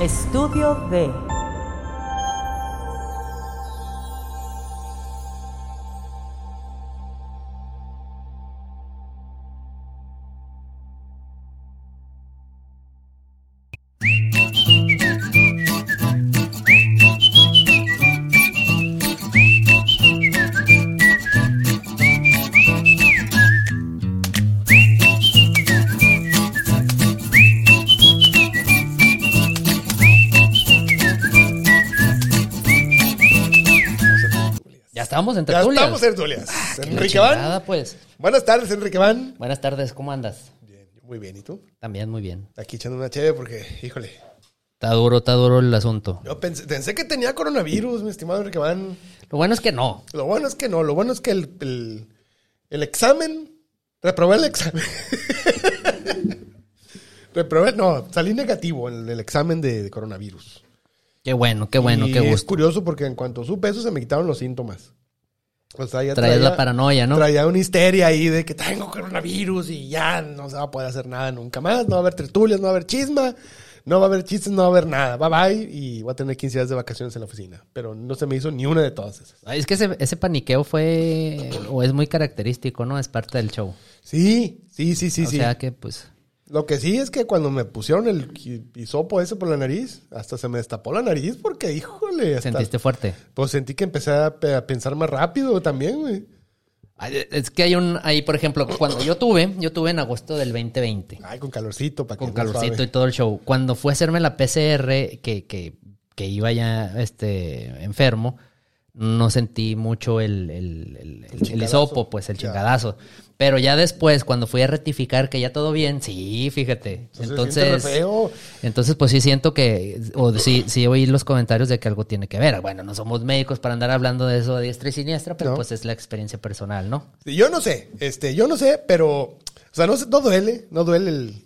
Estudio B. estamos en Ya tertulias. estamos en tertulias. Enrique Van. pues. Buenas tardes, Enrique Van. Buenas tardes, ¿cómo andas? Bien, muy bien. ¿Y tú? También muy bien. Aquí echando una chévere porque, híjole, Está duro, está duro el asunto. yo pensé, pensé que tenía coronavirus, mi estimado Enrique Van. Lo bueno es que no. Lo bueno es que no, lo bueno es que el, el, el examen, reprobé el examen. reprobé, no, salí negativo en el examen de, de coronavirus. Qué bueno, qué bueno, Y qué Es gusto. curioso porque en cuanto supe eso se me quitaron los síntomas. O sea, ya traía- la paranoia, ¿no? Traía una histeria ahí de que tengo coronavirus y ya no se va a poder hacer nada nunca más. No va a haber tertulias, no va a haber chisma, no va a haber chistes, no va a haber nada. Bye bye y voy a tener 15 días de vacaciones en la oficina. Pero no se me hizo ni una de todas esas. Ay, Es que ese, ese paniqueo fue, o es muy característico, ¿no? Es parte del show. Sí, sí, sí, sí, o sí. sea que, pues, Lo que sí es que cuando me pusieron el hisopo ese por la nariz, hasta se me destapó la nariz porque, híjole, hasta- sentiste fuerte. pues sentí que empecé a, pe- a pensar más rápido también, güey. Es que hay un, ahí, por ejemplo, cuando yo tuve, yo tuve en agosto del 2020. Ay, con calorcito, para que con calorcito suave. y todo el show. Cuando fue a hacerme la PCR, que, que, que iba ya este, enfermo, no sentí mucho el, el, el- el- hisopo, pues el Ya. chingadazo. Pero ya después, cuando fui a rectificar que ya todo bien, sí, fíjate. Entonces, feo. entonces pues sí siento que, o sí, sí oí los comentarios de que algo tiene que ver. Bueno, no somos médicos para andar hablando de eso a diestra y siniestra, pero No. pues es la experiencia personal, ¿no? Yo no sé, este, yo no sé, pero, o sea, no, no duele, no duele el, el,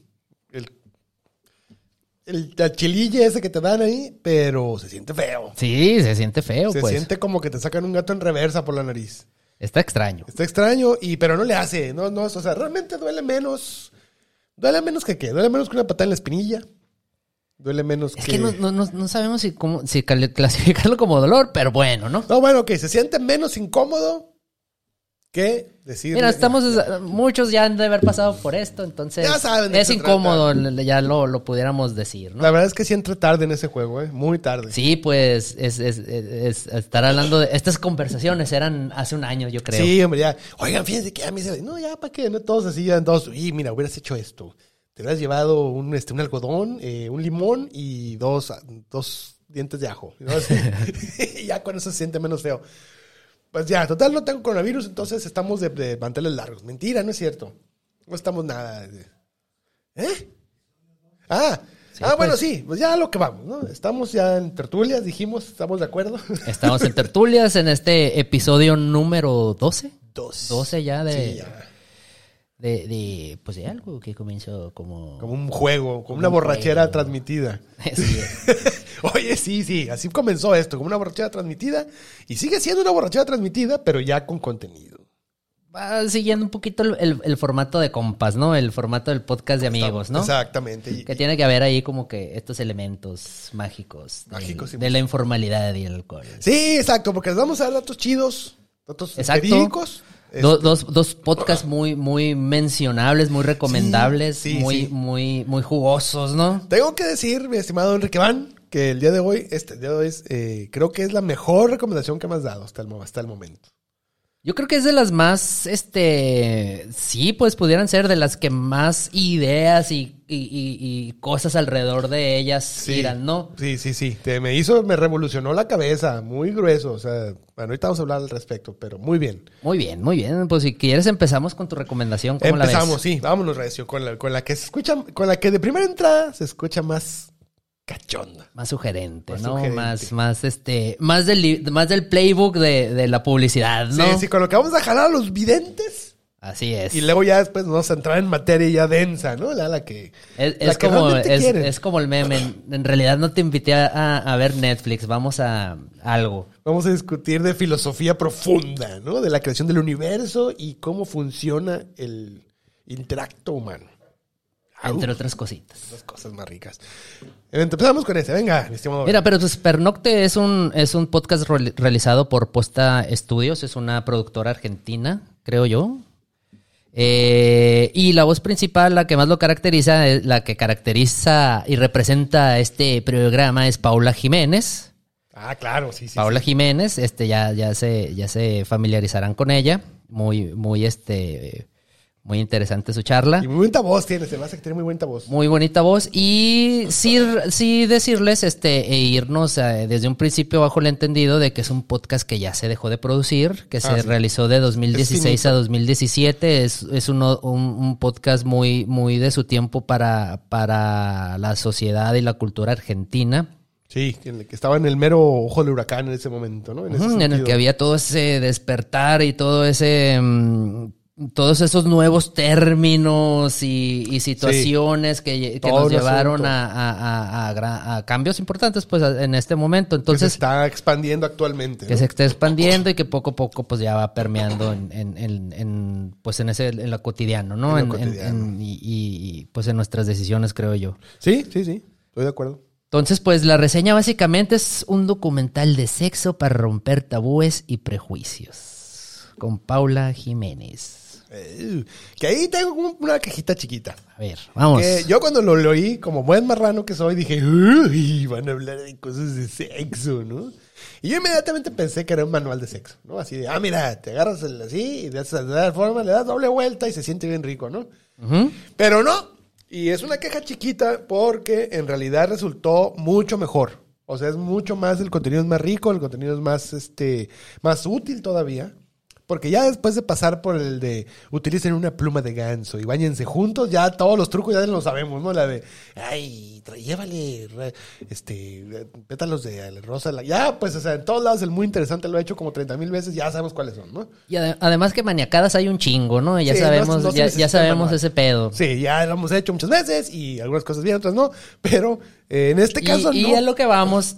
el, la chililla ese que te dan ahí, pero se siente feo. Sí, se siente feo, se pues. siente como que te sacan un gato en reversa por la nariz. Está extraño. Está extraño, y, pero no le hace, no, no, o sea, realmente duele menos, duele menos que qué, duele menos que una patada en la espinilla, duele menos Es que... que no, no, no, sabemos si, cómo, si clasificarlo como dolor, pero bueno, ¿no? No, bueno, que se siente menos incómodo que decir... Mira, estamos, muchos ya han de haber pasado por esto, entonces Ya saben de es qué incómodo, ya lo, lo pudiéramos decir, ¿no? La verdad es que sí entré tarde en ese juego, ¿eh? Muy tarde. Sí, pues es, es, es- es estar hablando de... Estas conversaciones eran hace un año, yo creo. Sí, hombre, ya. Oigan, fíjense que a mí se... No, ya, ¿para qué? No, todos así, ya todos... Y mira, hubieras hecho esto. Te hubieras llevado un, este, un algodón, eh, un limón y dos, dos dientes de ajo. ¿no? Ya con eso se siente menos feo. Pues ya, total, no tengo coronavirus, entonces estamos de, de manteles largos. Mentira, no es cierto. No estamos nada... de- ¿Eh? Ah, Sí, ah bueno, pues. sí, pues ya a lo que vamos, ¿no? Estamos ya en tertulias, dijimos, estamos de acuerdo. Estamos en tertulias en este episodio número 12. Dos. 12 ya de, Sí, ya. De, de, pues de algo que comenzó como... Como un juego, como una un borrachera juego. transmitida. Sí. Oye, sí, sí, así comenzó esto, como una borrachera transmitida. Y sigue siendo una borrachera transmitida, pero ya con contenido. Va siguiendo un poquito el, el- el formato de compas, ¿no? El formato del podcast de amigos, ¿no? Exactamente. Que tiene que haber ahí como que estos elementos mágicos. del- Mágicos y de la informalidad y el alcohol. Sí, exacto, porque les vamos a dar datos chidos, datos Exacto. verídicos. Do- dos, dos podcasts muy, muy mencionables, muy recomendables, Sí, sí, muy, sí. muy, muy jugosos, ¿no? Tengo que decir, mi estimado Enrique Van, que el día de hoy, este día de hoy es, eh, creo que es la mejor recomendación que me has dado hasta el, hasta el momento. Yo creo que es de las más, este, sí, pues pudieran ser de las que más ideas y, y- y- y cosas alrededor de ellas giran, ¿no? Sí, sí, sí. Te- me hizo, me revolucionó la cabeza, muy grueso. O sea, bueno, ahorita vamos a hablar al respecto, pero muy bien. Muy bien, muy bien. Pues si quieres empezamos con tu recomendación. ¿Cómo la Empezamos, ves? sí, vámonos, Recio, con la, con la que se escucha, con la que de primera entrada se escucha más cachonda. Más sugerente, Más ¿no? sugerente. Más, más, este, más del, más del playbook de, de la publicidad, ¿no? Sí, sí, con lo que vamos a jalar a los videntes Así es. y luego ya después nos vamos a entrar en materia ya densa, ¿no? La, la que. Es, la es que como, es, es como el meme. En, en realidad no te invité a, a ver Netflix, vamos a algo. Vamos a discutir de filosofía profunda, ¿no? De la creación del universo y cómo funciona el interacto humano. Entre otras cositas. Las cosas más ricas. Empezamos con ese. Venga, mi estimado. Mira, pero pues Pernocte es un, es un podcast reali- realizado por Posta Estudios, es una productora argentina, creo yo. Eh, y la voz principal, la que más lo caracteriza, la que caracteriza y representa este programa es Paula Jiménez. Ah, claro, sí, sí. Paula sí. Jiménez, este, ya, ya se, ya se familiarizarán con ella. Muy, muy, este, muy interesante su charla. Y muy bonita voz tiene, se me hace que tiene muy bonita voz. Muy bonita voz. Y sí, sí decirles, este, e irnos eh, desde un principio bajo el entendido de que es un podcast que ya se dejó de producir, que se Ah, sí. realizó de 2016 finito. a 2017. Es, es uno- un, un podcast muy, muy de su tiempo para, para la sociedad y la cultura argentina. Sí, que estaba en el mero ojo del huracán en ese momento, ¿no? En, ese Ujú, en el que había todo ese despertar y todo ese mm, todos esos nuevos términos y, y situaciones que, nos llevaron a, a- a- a gra- a cambios importantes pues en este momento que se entonces está expandiendo actualmente. que ¿no? se está expandiendo y que poco a poco pues ya va permeando en, en- en- en, pues en ese en lo cotidiano no En lo cotidiano. y, y, pues en nuestras decisiones creo yo Sí, sí, sí. Estoy de acuerdo. entonces, pues la reseña básicamente es un documental de sexo para romper tabúes y prejuicios. Con Paula Jiménez. Eh, que ahí tengo un- una cajita chiquita. A ver, vamos. Que yo cuando lo leí, como buen marrano que soy, dije, uy, van a hablar de cosas de sexo, ¿no? Y yo inmediatamente pensé que era un manual de sexo, ¿no? Así de, ah, mira, te agarras el así, y de esa, forma le das doble vuelta y se siente bien rico, ¿no? Pero no. Y es una queja chiquita porque en realidad resultó mucho mejor. O sea, es mucho más, el contenido es más rico, el contenido es más, este, más útil todavía. Porque ya después de pasar por el de utilicen una pluma de ganso y bañense juntos, ya todos los trucos ya los sabemos, ¿no? La de, ay, llévale, este, pétalos de rosa. la- Ya, pues, o sea, en todos lados el muy interesante lo ha hecho como 30 mil veces, ya sabemos cuáles son, ¿no? Y ade- además que maniacadas hay un chingo, ¿no? Ya Sí, no- sabemos, no ya, ya sabemos manual. ese pedo. Sí, ya lo hemos hecho muchas veces y algunas cosas bien, otras no, pero en este caso y, y no. a lo que vamos,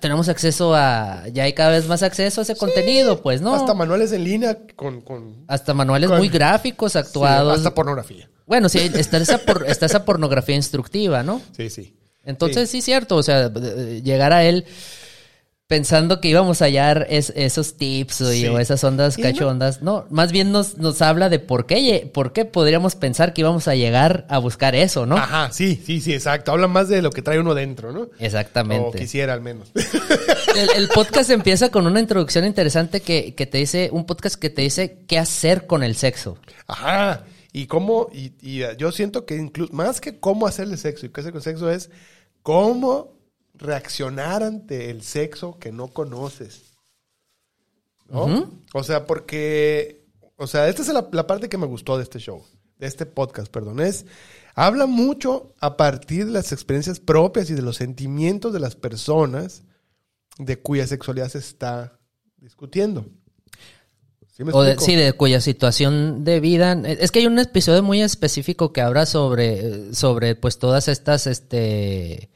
tenemos acceso a, ya hay cada vez más acceso a ese contenido, pues, ¿no? Hasta Hasta, manuales en línea con... con manuales con- muy gráficos sí, actuados. hasta pornografía. Bueno, sí, está esa, por- está esa pornografía instructiva, ¿no? Sí, sí. Entonces, sí, cierto, o sea, eh, llegar a él pensando que íbamos a hallar es- esos tips o, Sí. o esas ondas cachondas. No, más bien nos, nos habla de por qué, por qué podríamos pensar que íbamos a llegar a buscar eso, ¿no? Ajá, sí, sí, sí, exacto. Habla más de lo que trae uno dentro, ¿no? O Exactamente. quisiera al menos. El, el podcast empieza con una introducción interesante que, que te dice, un podcast que te dice qué hacer con el sexo. Ajá. Y cómo, y, y, yo siento que incluso, más que cómo hacerle sexo y qué hacer con sexo es cómo reaccionar ante el sexo que no conoces. ¿No? O sea, porque, o sea, esta es la, la parte que me gustó de este show, de este podcast, perdón, es, habla mucho a partir de las experiencias propias y de los sentimientos de las personas de cuya sexualidad se está discutiendo. ¿Sí me O de, sí, de cuya situación de vida. Es que hay un episodio muy específico que habla sobre, sobre pues todas estas este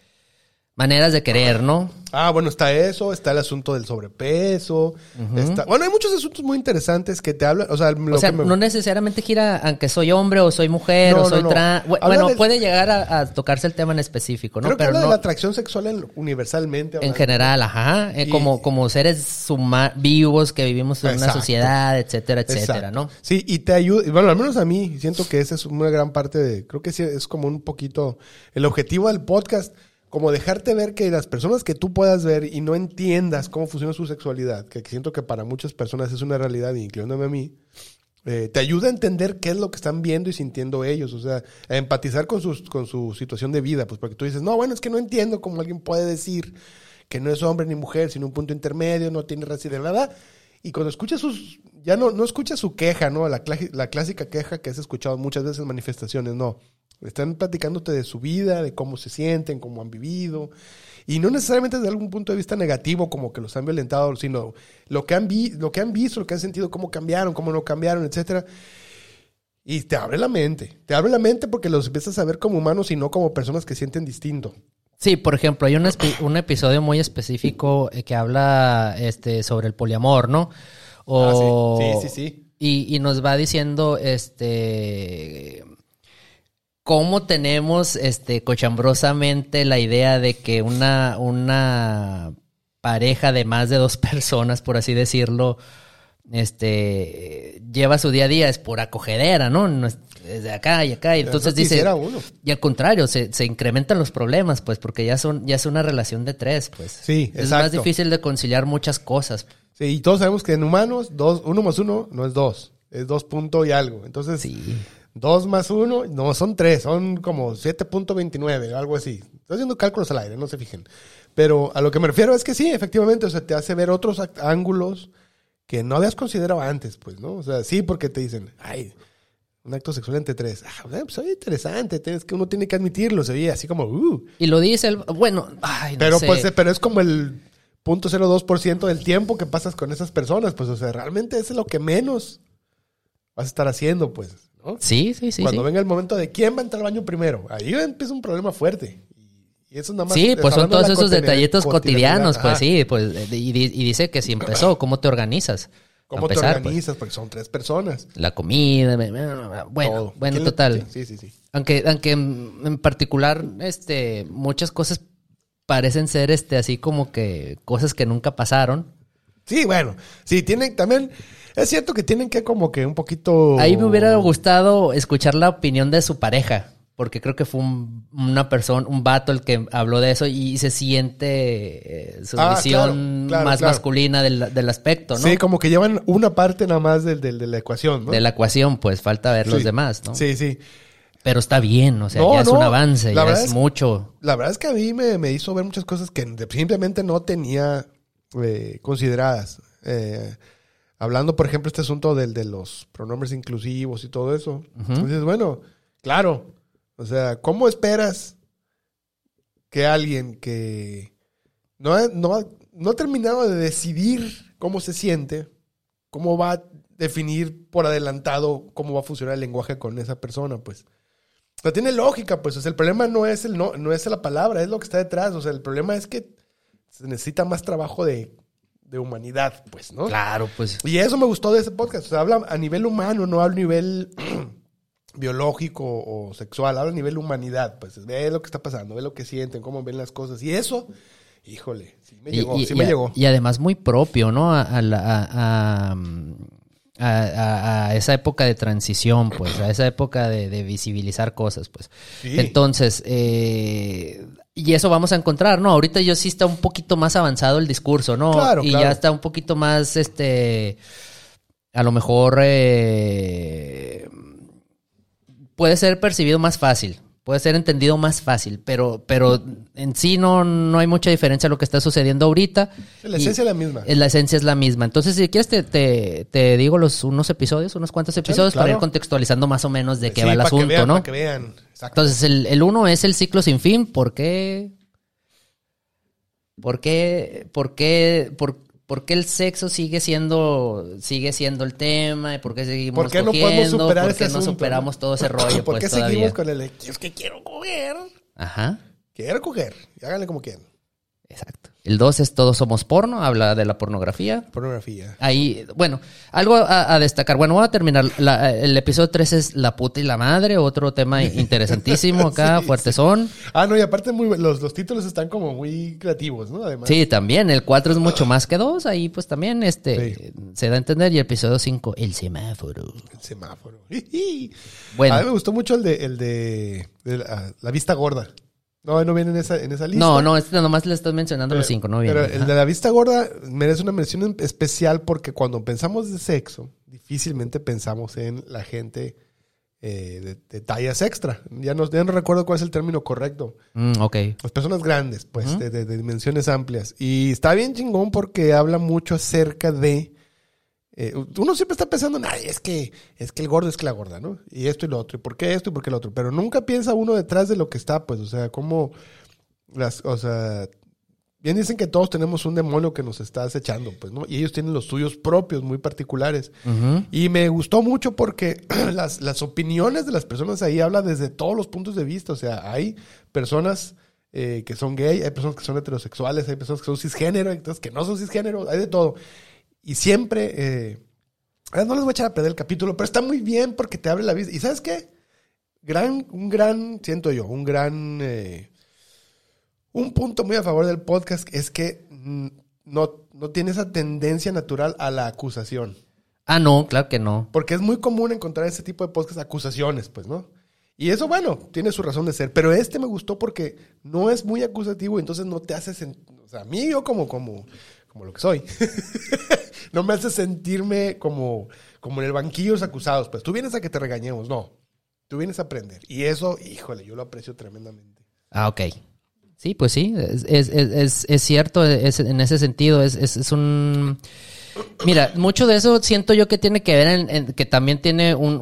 maneras de querer, ¿no? Ah, bueno, está eso, está el asunto del sobrepeso, está... Bueno, hay muchos asuntos muy interesantes que te hablan, o sea, lo O sea, que me- no necesariamente gira aunque soy hombre o soy mujer No, o soy no. trans. Bueno, del- puede llegar a, a tocarse el tema en específico, ¿no? Creo que Pero habla no de la atracción sexual en- universalmente. en general, ajá. eh, Y- como, como seres suma- vivos que vivimos en una sociedad, etcétera, etcétera, Exacto. ¿no? Sí, y te ayuda, bueno, al menos a mí, siento que esa es una gran parte de, creo que sí, es como un poquito el objetivo del podcast, como dejarte ver que las personas que tú puedas ver y no entiendas cómo funciona su sexualidad, que siento que para muchas personas es una realidad, incluyéndome a mí, eh, te ayuda a entender qué es lo que están viendo y sintiendo ellos, o sea, a empatizar con, sus, con su situación de vida, pues porque tú dices, no, bueno, es que no entiendo cómo alguien puede decir que no es hombre ni mujer, sino un punto intermedio, no tiene raza de nada. Y cuando escuchas sus, ya no, no escuchas su queja, ¿no? La, la clásica queja que has escuchado muchas veces en manifestaciones, no. Están platicándote de su vida, de cómo se sienten, cómo han vivido. Y no necesariamente desde algún punto de vista negativo, como que los han violentado, sino lo que han, vi lo que han visto, lo que han sentido, cómo cambiaron, cómo no cambiaron, etcétera. Y te abre la mente. Te abre la mente porque los empiezas a ver como humanos y no como personas que sienten distinto. Sí, por ejemplo, hay un, episodio muy específico eh, que habla este, sobre el poliamor, ¿no? O, Ah, sí. Sí, sí, sí. Y, y nos va diciendo, este, cómo tenemos este cochambrosamente la idea de que una, una pareja de más de dos personas, por así decirlo, este lleva su día a día, es por acogedera, ¿no? No es, de acá y acá. Y entonces dice. uno. Y al contrario, se, se incrementan los problemas, pues, porque ya son, ya es una relación de tres, pues. Sí, Es más difícil de conciliar muchas cosas. Sí, y todos sabemos que en humanos, dos, uno más uno no es dos, es dos punto y algo. Entonces, Sí. Dos más uno, no, son tres, son como 7.29, algo así. Estoy haciendo cálculos al aire, no se fijen. Pero a lo que me refiero es que sí, efectivamente, o sea, te hace ver otros ángulos que no habías considerado antes, pues, ¿no? O sea, sí, porque te dicen, ay, un acto sexual entre tres. Ah, pues oye, interesante, tienes que uno tiene que admitirlo, se ve así como, uh. Y lo dice el. Bueno, ay, no Pero sé. pues, eh, pero es como el 0.02% del tiempo que pasas con esas personas, pues, o sea, realmente es lo que menos vas a estar haciendo, pues, ¿no? Sí, sí, sí. Cuando sí. venga el momento de quién va a entrar al baño primero, ahí empieza un problema fuerte. Y eso nada más. Sí, es pues son todos esos detallitos cotidianos, pues sí, pues y, di- y dice que si empezó, ¿cómo te organizas? ¿Cómo A te empezar, pues, organizas? Porque son tres personas. la comida, bueno, todo. bueno, ¿Quién le- total. Sí, sí, sí. Aunque, aunque en en particular, este, muchas cosas parecen ser este así como que cosas que nunca pasaron. Sí, bueno. Sí, tienen también. Es cierto que tienen que como que un poquito. Ahí me hubiera gustado escuchar la opinión de su pareja, porque creo que fue un- una persona, un vato el que habló de eso y se siente eh, su Ah, visión claro, claro, más claro. masculina del, del aspecto, ¿no? Sí, como que llevan una parte nada más del, del- de la ecuación, ¿no? De la ecuación, pues falta ver los demás, ¿no? Sí, sí. Pero está bien, o sea, No, ya es no, un avance, la ya es es- mucho. La verdad es que a mí me, me hizo ver muchas cosas que simplemente no tenía eh, consideradas. Eh, hablando, por ejemplo, este asunto del, de los pronombres inclusivos y todo eso. Entonces, bueno, claro. O sea, ¿cómo esperas que alguien que no ha, no ha- no ha terminado de decidir cómo se siente, cómo va a definir por adelantado cómo va a funcionar el lenguaje con esa persona, pues? O sea, tiene lógica, pues. O sea, el problema no es, el, no, no es la palabra, es lo que está detrás. O sea, el problema es que se necesita más trabajo de, de humanidad, pues, ¿no? Claro, pues. Y eso me gustó de ese podcast. O sea, habla a nivel humano, no a nivel biológico o sexual, habla a nivel humanidad. Pues ve lo que está pasando, ve lo que sienten, cómo ven las cosas. Y eso, híjole, sí me Y, llegó, y- sí y me a- llegó. y además muy propio, ¿no? A, a a- a, a- a- a esa época de transición, pues, a esa época de, de visibilizar cosas, pues. Sí. Entonces, eh, y eso vamos a encontrar, ¿no? Ahorita yo sí está un poquito más avanzado el discurso, ¿no? Claro, y claro. ya está un poquito más, este, a lo mejor eh, puede ser percibido más fácil, puede ser entendido más fácil, pero, pero en sí no, no hay mucha diferencia a lo que está sucediendo ahorita. La esencia es la misma. La esencia es la misma. Entonces, si quieres, te, te, te digo los unos episodios, unos cuantos episodios para claro. ir contextualizando más o menos de qué Sí, va el que asunto, vean, ¿no? Para que vean. Exacto. Entonces, el, el uno es el ciclo sin fin. ¿Por qué? ¿Por qué? ¿Por qué? ¿Por, por qué el sexo sigue siendo sigue siendo el tema? ¿Y ¿Por qué seguimos ¿Por qué no podemos cogiendo? superar ¿Por ese qué no asunto, superamos no? todo ese rollo? ¿Por pues, qué todavía? seguimos con el es que quiero coger? Ajá, Quiero coger. Y háganle como quieran. exacto. El dos es Todos somos porno, habla de la pornografía. Pornografía. Ahí, bueno, algo a, a destacar. Bueno, voy a terminar. La- el episodio 3 es La puta y la madre, otro tema interesantísimo acá, Sí, fuerte son. Ah, no, y aparte muy, los, los títulos están como muy creativos, ¿no? Además. Sí, también. El 4 es mucho más que 2. Ahí, pues también este se da a entender. Y el episodio 5, El semáforo. El semáforo. Bueno. A mí me gustó mucho el de, el de, de la, la vista gorda. No, no viene en esa, en esa lista. No, no, este nomás le estás mencionando los 5, no bien. Pero el de la vista gorda merece una mención en- especial porque cuando pensamos de sexo, difícilmente pensamos en la gente eh, de, de tallas extra. Ya no, ya no recuerdo cuál es el término correcto. Mm, ok. Las personas grandes, pues, de, de- de dimensiones amplias. Y está bien chingón porque habla mucho acerca de. Eh, uno siempre está pensando, "Ay, es que, es que el gordo es que la gorda, ¿no? Y esto y lo otro. ¿Y por qué esto y por qué lo otro? Pero nunca piensa uno detrás de lo que está, pues, o sea, cómo las, o sea, bien dicen que todos tenemos un demonio que nos está acechando, pues, ¿no? Y ellos tienen los suyos propios, muy particulares. Y me gustó mucho porque las, las opiniones de las personas ahí hablan desde todos los puntos de vista. O sea, hay personas eh, que son gay, hay personas que son heterosexuales, hay personas que son cisgénero, hay personas que no son cisgénero, hay de todo. Y siempre, eh, ah, no les voy a echar a perder el capítulo, pero está muy bien porque te abre la vista. ¿Y sabes qué? gran, un gran, siento yo, un gran, eh, un punto muy a favor del podcast es que no, no tiene esa tendencia natural a la acusación. Ah, no, claro que no. Porque es muy común encontrar ese tipo de podcast acusaciones, pues, ¿no? Y eso, bueno, tiene su razón de ser. Pero este me gustó porque no es muy acusativo, entonces no te hace sentir. O sea, a mí, yo como, como, como lo que soy, no me hace sentirme como, como en el banquillo los acusados. Pues tú vienes a que te regañemos, no. Tú vienes a aprender. Y eso, híjole, yo lo aprecio tremendamente. Ah, ok. Sí, pues sí, es, es, es, es cierto en ese sentido. Es, un... Mira, mucho de eso siento yo que tiene que ver en, que también tiene un,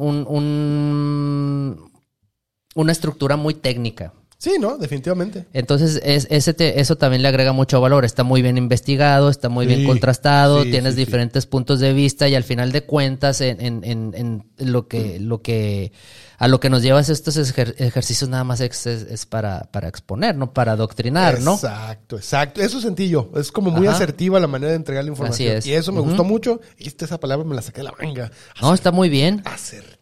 una estructura muy técnica. Sí, ¿no? Definitivamente. Entonces, es, ese te- eso también le agrega mucho valor. Está muy bien investigado, está muy bien contrastado, sí, tienes sí, diferentes puntos de vista y al final de cuentas, en, en, en, en lo que, lo que, a lo que nos llevas estos ejer- ejercicios nada más es, es- es para, para exponer, no para adoctrinar, ¿no? Exacto, exacto. Eso sentí yo. Es como muy Ajá. asertiva la manera de entregar la información. Así es. Y eso me gustó mucho. Y esta esa palabra me la saqué de la manga. No, está muy bien. Asertivo.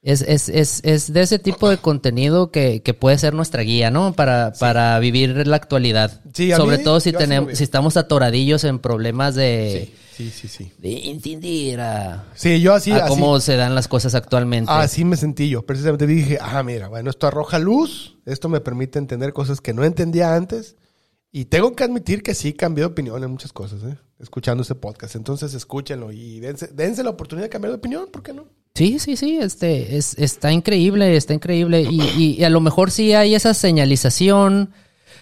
Es, es, es, es de ese tipo de contenido que, que puede ser nuestra guía, ¿no? Para, para vivir la actualidad. Sí, a Sobre mí, todo si tenemos, si estamos atoradillos en problemas de, Sí, sí, sí. de entender a, Sí, yo así, a así, cómo se dan las cosas actualmente. así me sentí yo. Precisamente dije, ah, mira, bueno, esto arroja luz. Esto me permite entender cosas que no entendía antes. Y tengo que admitir que sí cambié de opinión en muchas cosas, ¿eh? Escuchando este podcast. Entonces escúchenlo y dense, dense la oportunidad de cambiar de opinión, ¿por qué no? Sí, sí, sí, este, es, está increíble, está increíble. Y, y- y a lo mejor sí hay esa señalización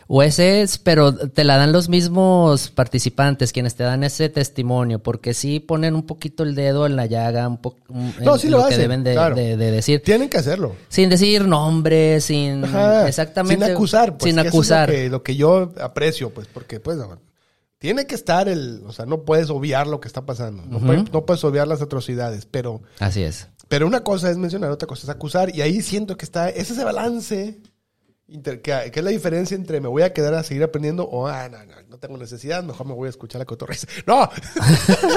o ese, es, pero te la dan los mismos participantes, quienes te dan ese testimonio, porque sí ponen un poquito el dedo en la llaga, un poco No, sí en lo que deben de, claro. de- de decir. Tienen que hacerlo. Sin decir nombres, sin Ajá, exactamente. Sin acusar, pues. Sin que eso acusar. Es lo, que, lo que yo aprecio, pues, porque, pues, no, tiene que estar el. O sea, no puedes obviar lo que está pasando. No, puedes, no puedes obviar las atrocidades, pero. Así es. Pero una cosa es mencionar, otra cosa es acusar. Y ahí siento que está. Es ese balance. inter- que, que es la diferencia entre me voy a quedar a seguir aprendiendo o ah, no, no, no tengo necesidad, mejor me voy a escuchar la cotorriza. ¡No!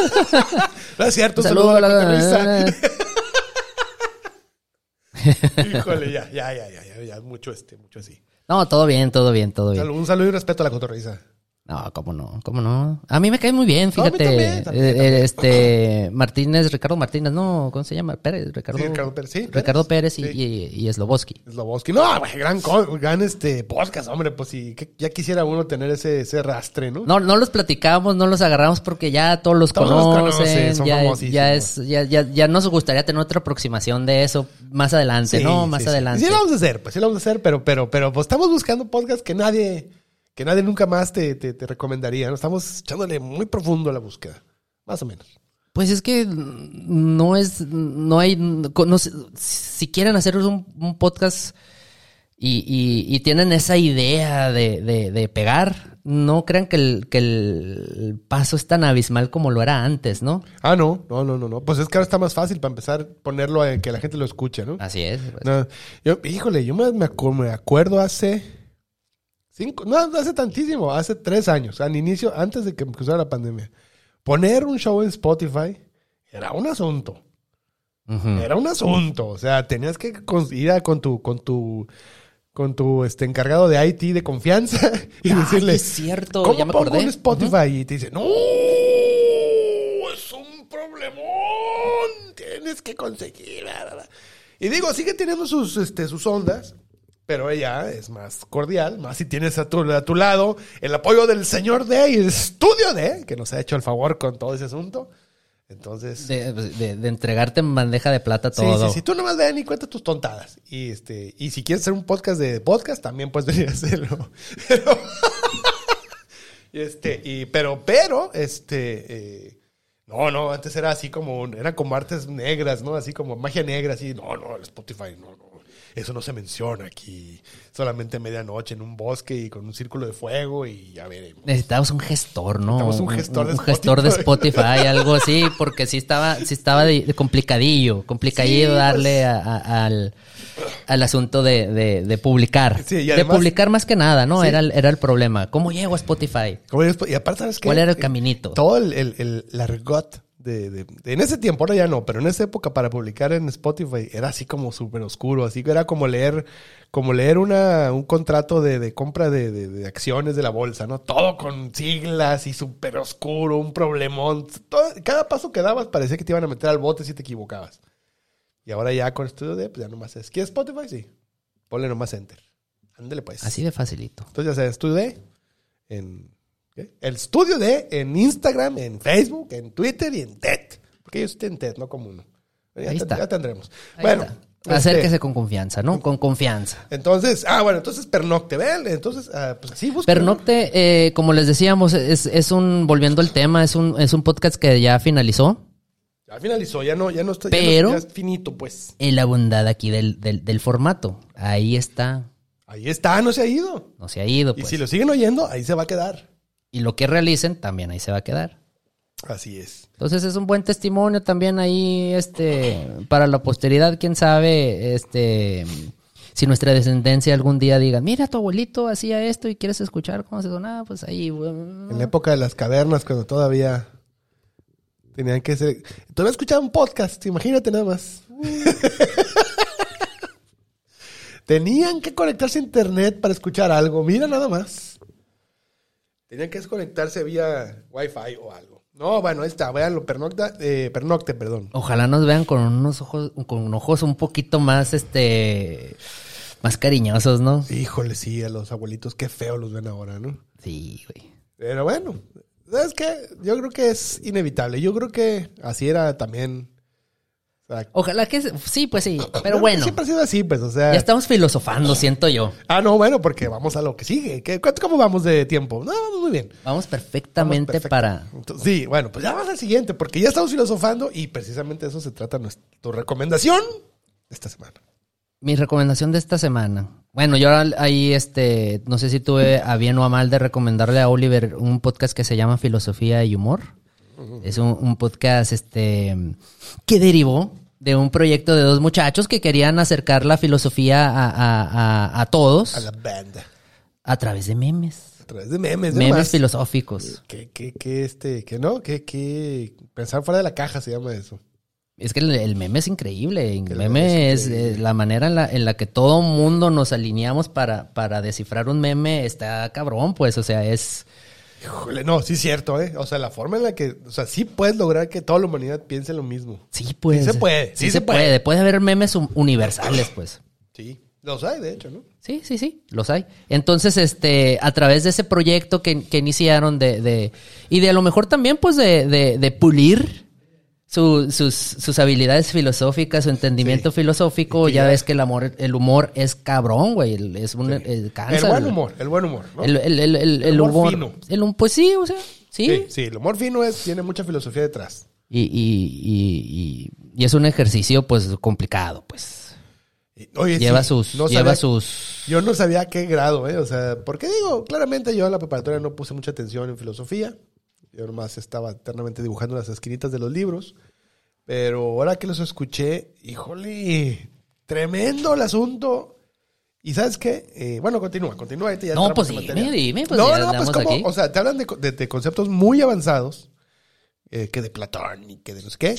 no es cierto, saludo a la cotorriza. Híjole, ya, ya, ya, ya, ya, ya, mucho este, mucho así. No, todo bien, todo bien, todo bien. Un saludo y respeto a la cotorriza. No, cómo no, cómo no. A mí me cae muy bien, No, a mí fíjate. también, también, Eh, también. este Martínez, Ricardo Martínez, no, ¿cómo se llama? Pérez, Ricardo. Sí, Ricardo Pérez, sí, Ricardo Pérez, y, sí. y, y Sloboski. Sloboski. No, güey, gran, gran este podcast, hombre, pues sí, ya quisiera uno tener ese, ese rastre, ¿no? No, no los platicamos, no los agarramos porque ya todos los Todos los conocen, conocen, son ya, ya es, ya, ya, ya nos gustaría tener otra aproximación de eso más adelante, ¿no? Más adelante. Sí, lo vamos a hacer, pues sí lo vamos a hacer, pero, pero, pero, pues estamos buscando podcast que nadie, que nadie nunca más te, te, te recomendaría, ¿no? Estamos echándole muy profundo a la búsqueda, más o menos. Pues es que no es, no hay, no si quieren hacer un, un podcast y, y- y tienen esa idea de, de- de pegar, no crean que el, que el paso es tan abismal como lo era antes, ¿no? Ah, no, no, no, no, no. Pues es que ahora está más fácil para empezar ponerlo a que la gente lo escuche, ¿no? Así es. pues. No, yo, híjole, yo me, me acuerdo hace cinco, no, no hace tantísimo, hace tres años, al inicio, antes de que empezara la pandemia. Poner un show en Spotify era un asunto. Era un asunto. O sea, tenías que ir a- con tu, con tu, con tu este, encargado de IT de confianza y decirle, es cierto, ¿cómo ya me pongo acordé. Spotify? Y te dice, no, es un problemón. Tienes que conseguir. bla, bla, bla". Y digo, sigue teniendo sus, este, sus ondas, pero ella es más cordial, más si tienes a tu, a tu lado el apoyo del señor D y el estudio D, que nos ha hecho el favor con todo ese asunto. Entonces, De, de- de entregarte en bandeja de plata Sí, todo. sí, sí. Tú nomás ven y cuenta tus tontadas. Y este, y si quieres hacer un podcast de podcast, también puedes venir a hacerlo. Pero, y este, y, pero, pero, este, eh, no, no, antes era así como, eran como artes negras, ¿no? Así como magia negra, así, no, no, el Spotify, no, no. Eso no se menciona aquí. Solamente medianoche en un bosque y con un círculo de fuego y ya veremos. Necesitábamos un gestor, ¿no? Necesitamos un gestor de un gestor de Spotify. Spotify, algo así, porque sí estaba, sí estaba de, de complicadillo, complicadillo Sí, darle pues. a- a- al, al asunto de, de- de publicar. Sí, y de publicar más que nada, ¿no? Sí. Era, el- era el problema. ¿Cómo llego a Spotify? Y aparte, ¿sabes qué? ¿Cuál era el Eh, caminito? Todo el, el, el, el argot de, de- de- en ese tiempo, ahora ya no, pero en esa época para publicar en Spotify era así como súper oscuro, así que era como leer, como leer una, un contrato de, de compra de, acciones de la bolsa, ¿no? Todo con siglas y súper oscuro, un problemón. Todo- cada paso que dabas parecía que te iban a meter al bote si te equivocabas. Y ahora ya con Studio D, pues ya nomás es. ¿Quieres Spotify? Sí. Ponle nomás Enter. Ándale pues. Así de facilito. Entonces ya sea Studio D en el Studio D en Instagram, en Facebook, en Twitter y en TED. Porque ellos tienen TED, no como uno. Ya, Ahí está. ya tendremos. Ahí bueno, está. este, Acérquese con confianza, ¿no? Con confianza. entonces, ah, bueno, entonces Pernocte, ¿ven? Entonces, ah, pues así busca. Pernocte, eh, como les decíamos, es, es un, volviendo al tema, es un, es un podcast que ya finalizó. Ya finalizó, ya no, ya no está, ya no- Pero- ya es finito, pues. En la bondad aquí del, del, del formato. Ahí está. Ahí está, no se ha ido. No se ha ido, Y pues. si lo siguen oyendo, ahí se va a quedar. Y lo que realicen también ahí se va a quedar. Así es. Entonces es un buen testimonio también ahí, este, para la posteridad, quién sabe, este, si nuestra descendencia algún día diga, mira, tu abuelito hacía esto y quieres escuchar cómo se sonaba, pues ahí, En la época de las cavernas, cuando todavía tenían que ser. Todavía escuchaba un podcast, imagínate nada más. tenían que conectarse a internet para escuchar algo, mira nada más. Tenían que desconectarse vía wifi o algo. No, bueno, ahí está, véanlo, pernocta, eh, pernocte, perdón. Ojalá nos vean con unos ojos, con ojos un poquito más, este, más cariñosos, ¿no? Híjole, sí, a los abuelitos, qué feo los ven ahora, ¿no? Sí, güey. Pero bueno, ¿sabes qué? Yo creo que es inevitable. Yo creo que así era también. Ojalá que, sí, pues sí, pero bueno, Siempre ha sido así, pues, o sea. ya estamos filosofando, siento yo. Ah, no, bueno, porque vamos a lo que sigue. ¿Qué, cuánto- ¿Cómo vamos de tiempo? No, vamos muy bien. Vamos perfectamente Vamos para... Entonces, sí, bueno, pues ya vamos al siguiente, porque ya estamos filosofando y precisamente de eso se trata nuestra tu recomendación de esta semana. Mi recomendación de esta semana. Bueno, yo ahora ahí, este, no sé si tuve a bien o a mal de recomendarle a Oliver un podcast que se llama Filosofía y Humor. Es un, un podcast, este, que derivó de un proyecto de dos muchachos que querían acercar la filosofía a, a- a- a todos A la banda. a través de memes. A través de memes, Memes filosóficos. Que, que, que este, que no, que, que pensar fuera de la caja se llama eso. Es que el, el meme es increíble. El El meme meme es increíble. eh, la manera en la, en la que todo mundo nos alineamos para, para descifrar un meme. Está cabrón, pues. O sea, es. Híjole, no, sí es cierto, ¿eh? O sea, la forma en la que, o sea, sí puedes lograr que toda la humanidad piense lo mismo. Sí, pues. Sí se puede, Sí, sí se, se puede. puede. Puede haber memes un- universales, pues. Sí, los hay, de hecho, ¿no? Sí, sí, sí, los hay. Entonces, este, a través de ese proyecto que, que iniciaron de, de, y de a lo mejor también, pues, de, de, de pulir su- sus, sus habilidades filosóficas, su entendimiento filosófico, ya ya- ves que el amor, el humor es cabrón, güey, el- es un, el cansa, el buen humor, el buen humor, ¿no? El, el, el, el- el humor humor, fino. pues sí, o sea, sí. sí, sí, el humor fino es, tiene mucha filosofía detrás. Y, y, y, y, y es un ejercicio, pues, complicado, pues. Oye, Lleva sí, sus, no lleva sabía- sus, Yo no sabía a qué grado, ¿eh? O sea, porque digo, claramente yo en la preparatoria no puse mucha atención en filosofía. Yo nomás estaba eternamente dibujando las esquinitas de los libros. Pero ahora que los escuché, híjole, tremendo el asunto. ¿Y sabes qué? Eh, bueno, continúa, continúa. ahorita ya No, pues dime, materia. dime, pues no, no, pues como, aquí. o sea, te hablan de, de- de conceptos muy avanzados, eh, que de Platón y que de no sé qué,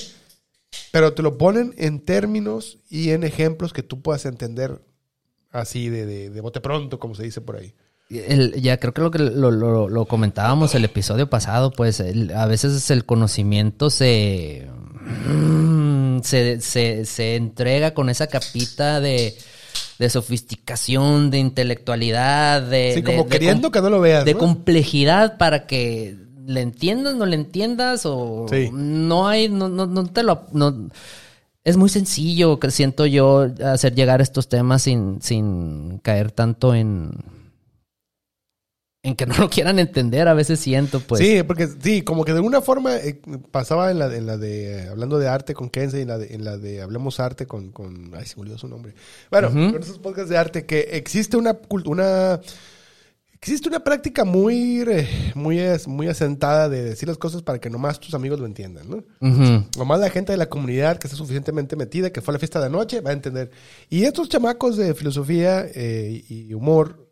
pero te lo ponen en términos y en ejemplos que tú puedas entender así de, de, de bote pronto, como se dice por ahí. El- ya creo que lo que lo, lo- lo comentábamos el episodio pasado, pues el- a veces el conocimiento se, mm, se, se, se entrega con esa capita de, de sofisticación, de intelectualidad, de, Sí, de- como de queriendo que no lo veas. de ¿no? complejidad para que le entiendas, no le entiendas o Sí. no hay, no, no, no te lo, no, es muy sencillo, que siento yo, hacer llegar estos temas sin, sin caer tanto en, en que no lo quieran entender, a veces siento, pues. Sí, porque sí, como que de alguna forma eh, pasaba en la, en la de eh, hablando de arte con Kenzie, en la de, en la de Hablemos Arte con, con ay, se me olvidó su nombre. Bueno, con esos podcasts de arte que existe una una existe una práctica muy muy muy asentada de decir las cosas para que nomás tus amigos lo entiendan, ¿no? Ujú. Nomás la gente de la comunidad que está suficientemente metida, que fue a la fiesta de anoche, va a entender. Y estos chamacos de filosofía eh, y humor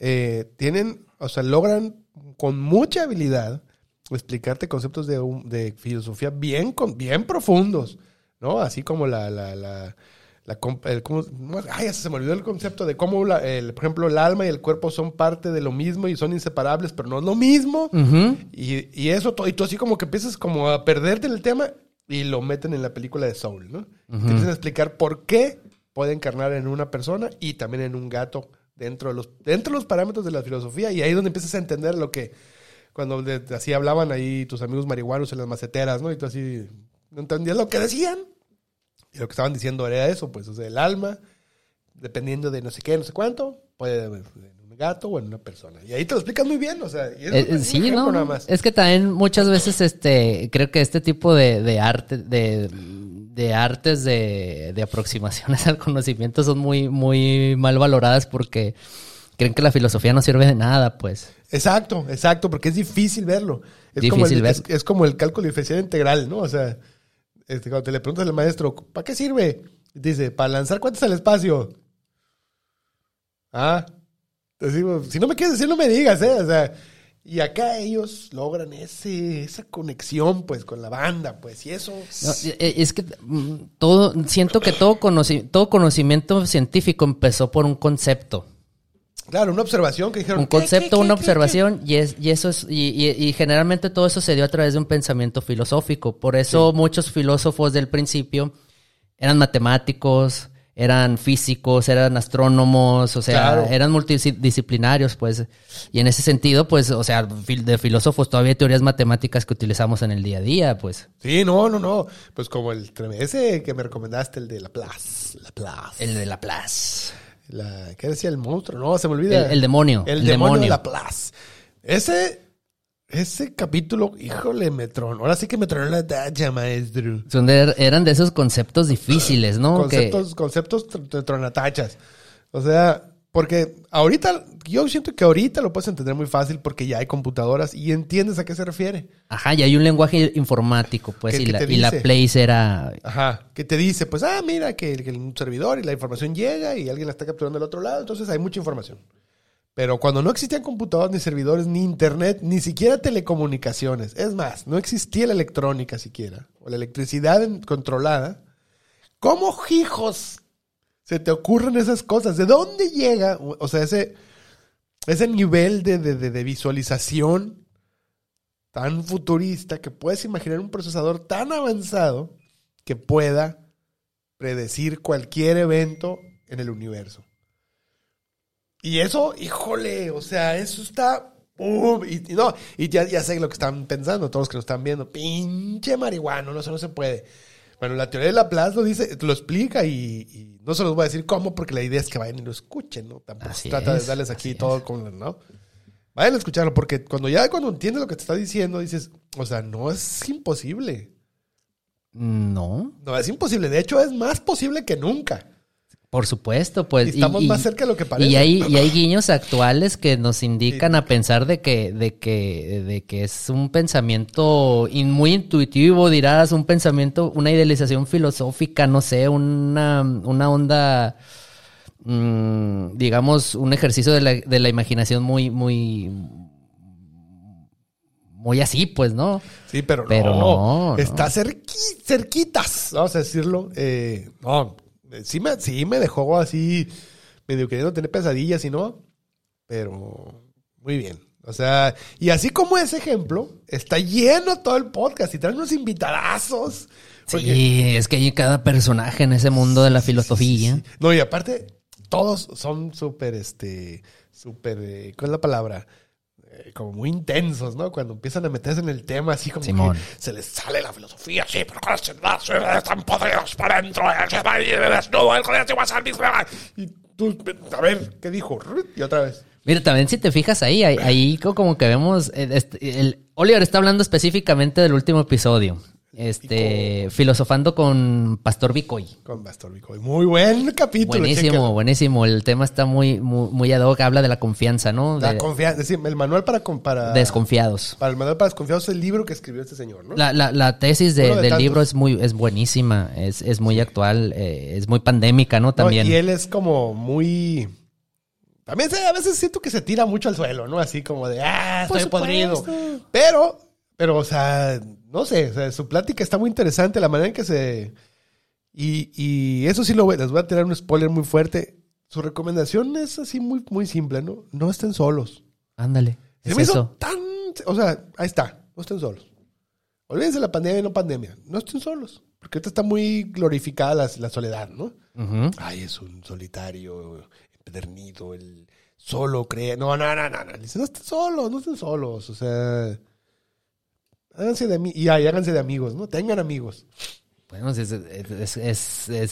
eh, tienen, o sea, logran con mucha habilidad explicarte conceptos de, de filosofía bien, con- bien profundos, ¿no? Así como la, la, la, la el cómo- no, ay, se me olvidó el concepto de cómo, la- el, por ejemplo, el alma y el cuerpo son parte de lo mismo y son inseparables, pero no es lo mismo. Y, y eso, y tú así como que empiezas como a perderte en el tema y lo meten en la película de Soul, ¿no? Te empiezan a explicar por qué puede encarnar en una persona y también en un gato dentro de los, dentro de los parámetros de la filosofía. Y ahí es donde empiezas a entender lo que, cuando de- así hablaban ahí tus amigos marihuanos en las maceteras, ¿no? Y tú así, no entendías lo que decían. Y lo que estaban diciendo era eso, pues, o sea, el alma, dependiendo de no sé qué, no sé cuánto, puede en un gato o en una persona. Y ahí te lo explicas muy bien, o sea, y es Eh, eh, sí, ejemplo ¿no? nada más. Es que también muchas veces este creo que este tipo de, de arte de, de artes de, de aproximaciones al conocimiento son muy muy mal valoradas porque creen que la filosofía no sirve de nada, pues. Exacto, exacto, porque es difícil verlo. Es, Difícil como, el, ver. es, es como el cálculo diferencial integral, ¿no? O sea, este, cuando te le preguntas al maestro, ¿para qué sirve? Dice, para lanzar cuentas al espacio. Ah, digo, si no me quieres decir, no me digas, ¿eh? O sea, y acá ellos logran ese, esa conexión, pues, con la banda, pues, y eso... No, eh, es que mm, todo siento que todo conoci- todo conocimiento científico empezó por un concepto. Claro, una observación que dijeron... un ¿qué, concepto, qué, qué, una observación y, es, y eso es y, y- y generalmente todo eso se dio a través de un pensamiento filosófico. Por eso muchos filósofos del principio eran matemáticos, eran físicos, eran astrónomos, o sea, Claro. eran multidisciplinarios, pues. Y en ese sentido, pues, o sea, de filósofos todavía hay teorías matemáticas que utilizamos en el día a día, pues. Sí, no, no, no. Pues como el ese que me recomendaste, el de Laplace. Laplace. El de Laplace. La, ¿Qué decía el monstruo? No, se me olvida. El, el demonio. El, El, demonio, de demonio. Laplace. Ese, ese capítulo, híjole, me tronó. Ahora sí que me tronó la tacha, maestro. Son de- eran de esos conceptos difíciles, ¿no? Que- Conceptos, conceptos tr- tr- tronatachas. O sea, porque ahorita, yo siento que ahorita lo puedes entender muy fácil porque ya hay computadoras y entiendes a qué se refiere. Ajá, y hay un lenguaje informático, pues, ¿Qué- y la, y la? Place era... Ajá, que te dice, pues, ah, mira, que, que un servidor y la información llega y alguien la está capturando del otro lado, entonces hay mucha información. Pero cuando no existían computadoras, ni servidores, ni internet, ni siquiera telecomunicaciones, es más, no existía la electrónica siquiera, o la electricidad controlada, ¿cómo hijos se te ocurren esas cosas? ¿De dónde llega, o sea, ese, ese nivel de- de- de visualización tan futurista que puedes imaginar un procesador tan avanzado que pueda predecir cualquier evento en el universo? Y eso, híjole, o sea, eso está. Y, y no, y ya, ya sé lo que están pensando, todos los que lo están viendo. Pinche marihuano, no, eso no se puede. Bueno, la teoría de Laplace lo dice, lo explica y, y no se los voy a decir cómo, porque la idea es que vayan y lo escuchen, ¿no? Tampoco Así se trata es, de darles aquí todo con, ¿no? Vayan a escucharlo, porque cuando ya cuando entiendes lo que te está diciendo, dices, o sea, no es imposible. No, No es imposible. De hecho, es más posible que nunca. Por supuesto, pues... Y estamos más cerca de lo que parece. Y hay, y hay guiños actuales que nos indican a pensar de que, de que, de que es un pensamiento in- muy intuitivo, dirás, un pensamiento, una idealización filosófica, no sé, una, una onda, mm, digamos, un ejercicio de la, de la imaginación muy, muy, muy así, pues, ¿no? Sí, pero, Pero no. Está cerqui- cerquitas, vamos a decirlo. Eh, no, sí me, sí me dejó así, medio queriendo tener pesadillas y no, pero muy bien. O sea, y así como ese ejemplo, está lleno todo el podcast y traen unos invitadazos. Porque- Sí, es que hay cada personaje en ese mundo de la filosofía. No, y aparte, todos son súper, este, súper, eh, ¿cuál es la palabra? Eh, como muy intensos, ¿no? Cuando empiezan a meterse en el tema, así como Simón. que se les sale la filosofía, sí, pero con las están podridos para adentro, a ir desnudo, el colegio va a salir, y tú, a ver, ¿qué dijo? Y otra vez. Mira, también si te fijas ahí, ahí, ahí co- como que vemos, eh, este, el, Oliver está hablando específicamente del último episodio, este, filosofando con Pastor Vicoy. Con Bastor Bicoy. Muy buen capítulo. Buenísimo, buenísimo. El tema está muy, muy, muy ad hoc, habla de la confianza, ¿no? La De- confianza, es decir, el manual para, con- para, desconfiados. para el manual para desconfiados es el libro que escribió este señor, ¿no? La, la, la tesis de- del libro es muy, es buenísima, es, es muy actual, eh, es muy pandémica, ¿no? No, También. y él es como muy. También a veces siento que se tira mucho al suelo, ¿no? Así como de, ah, estoy podrido. Pero, Pero, o sea, no sé, o sea, su plática está muy interesante, la manera en que se... Y, y eso sí lo voy, les voy a tirar un spoiler muy fuerte. Su recomendación es así muy, muy simple, ¿no? No estén solos. Ándale. Se Es me hizo eso. tan... O sea, ahí está, no estén solos. Olvídense de la pandemia y no pandemia. No estén solos. Porque ahorita está muy glorificada la, la soledad, ¿no? Ujú. Ay, es un solitario, empedernido, el solo cree. No, no, no, no, no. Dice, no estén solos, no estén solos. O sea, háganse de amigos. Y ay, háganse de amigos, ¿no? Tengan amigos. Bueno, es, es, es, es-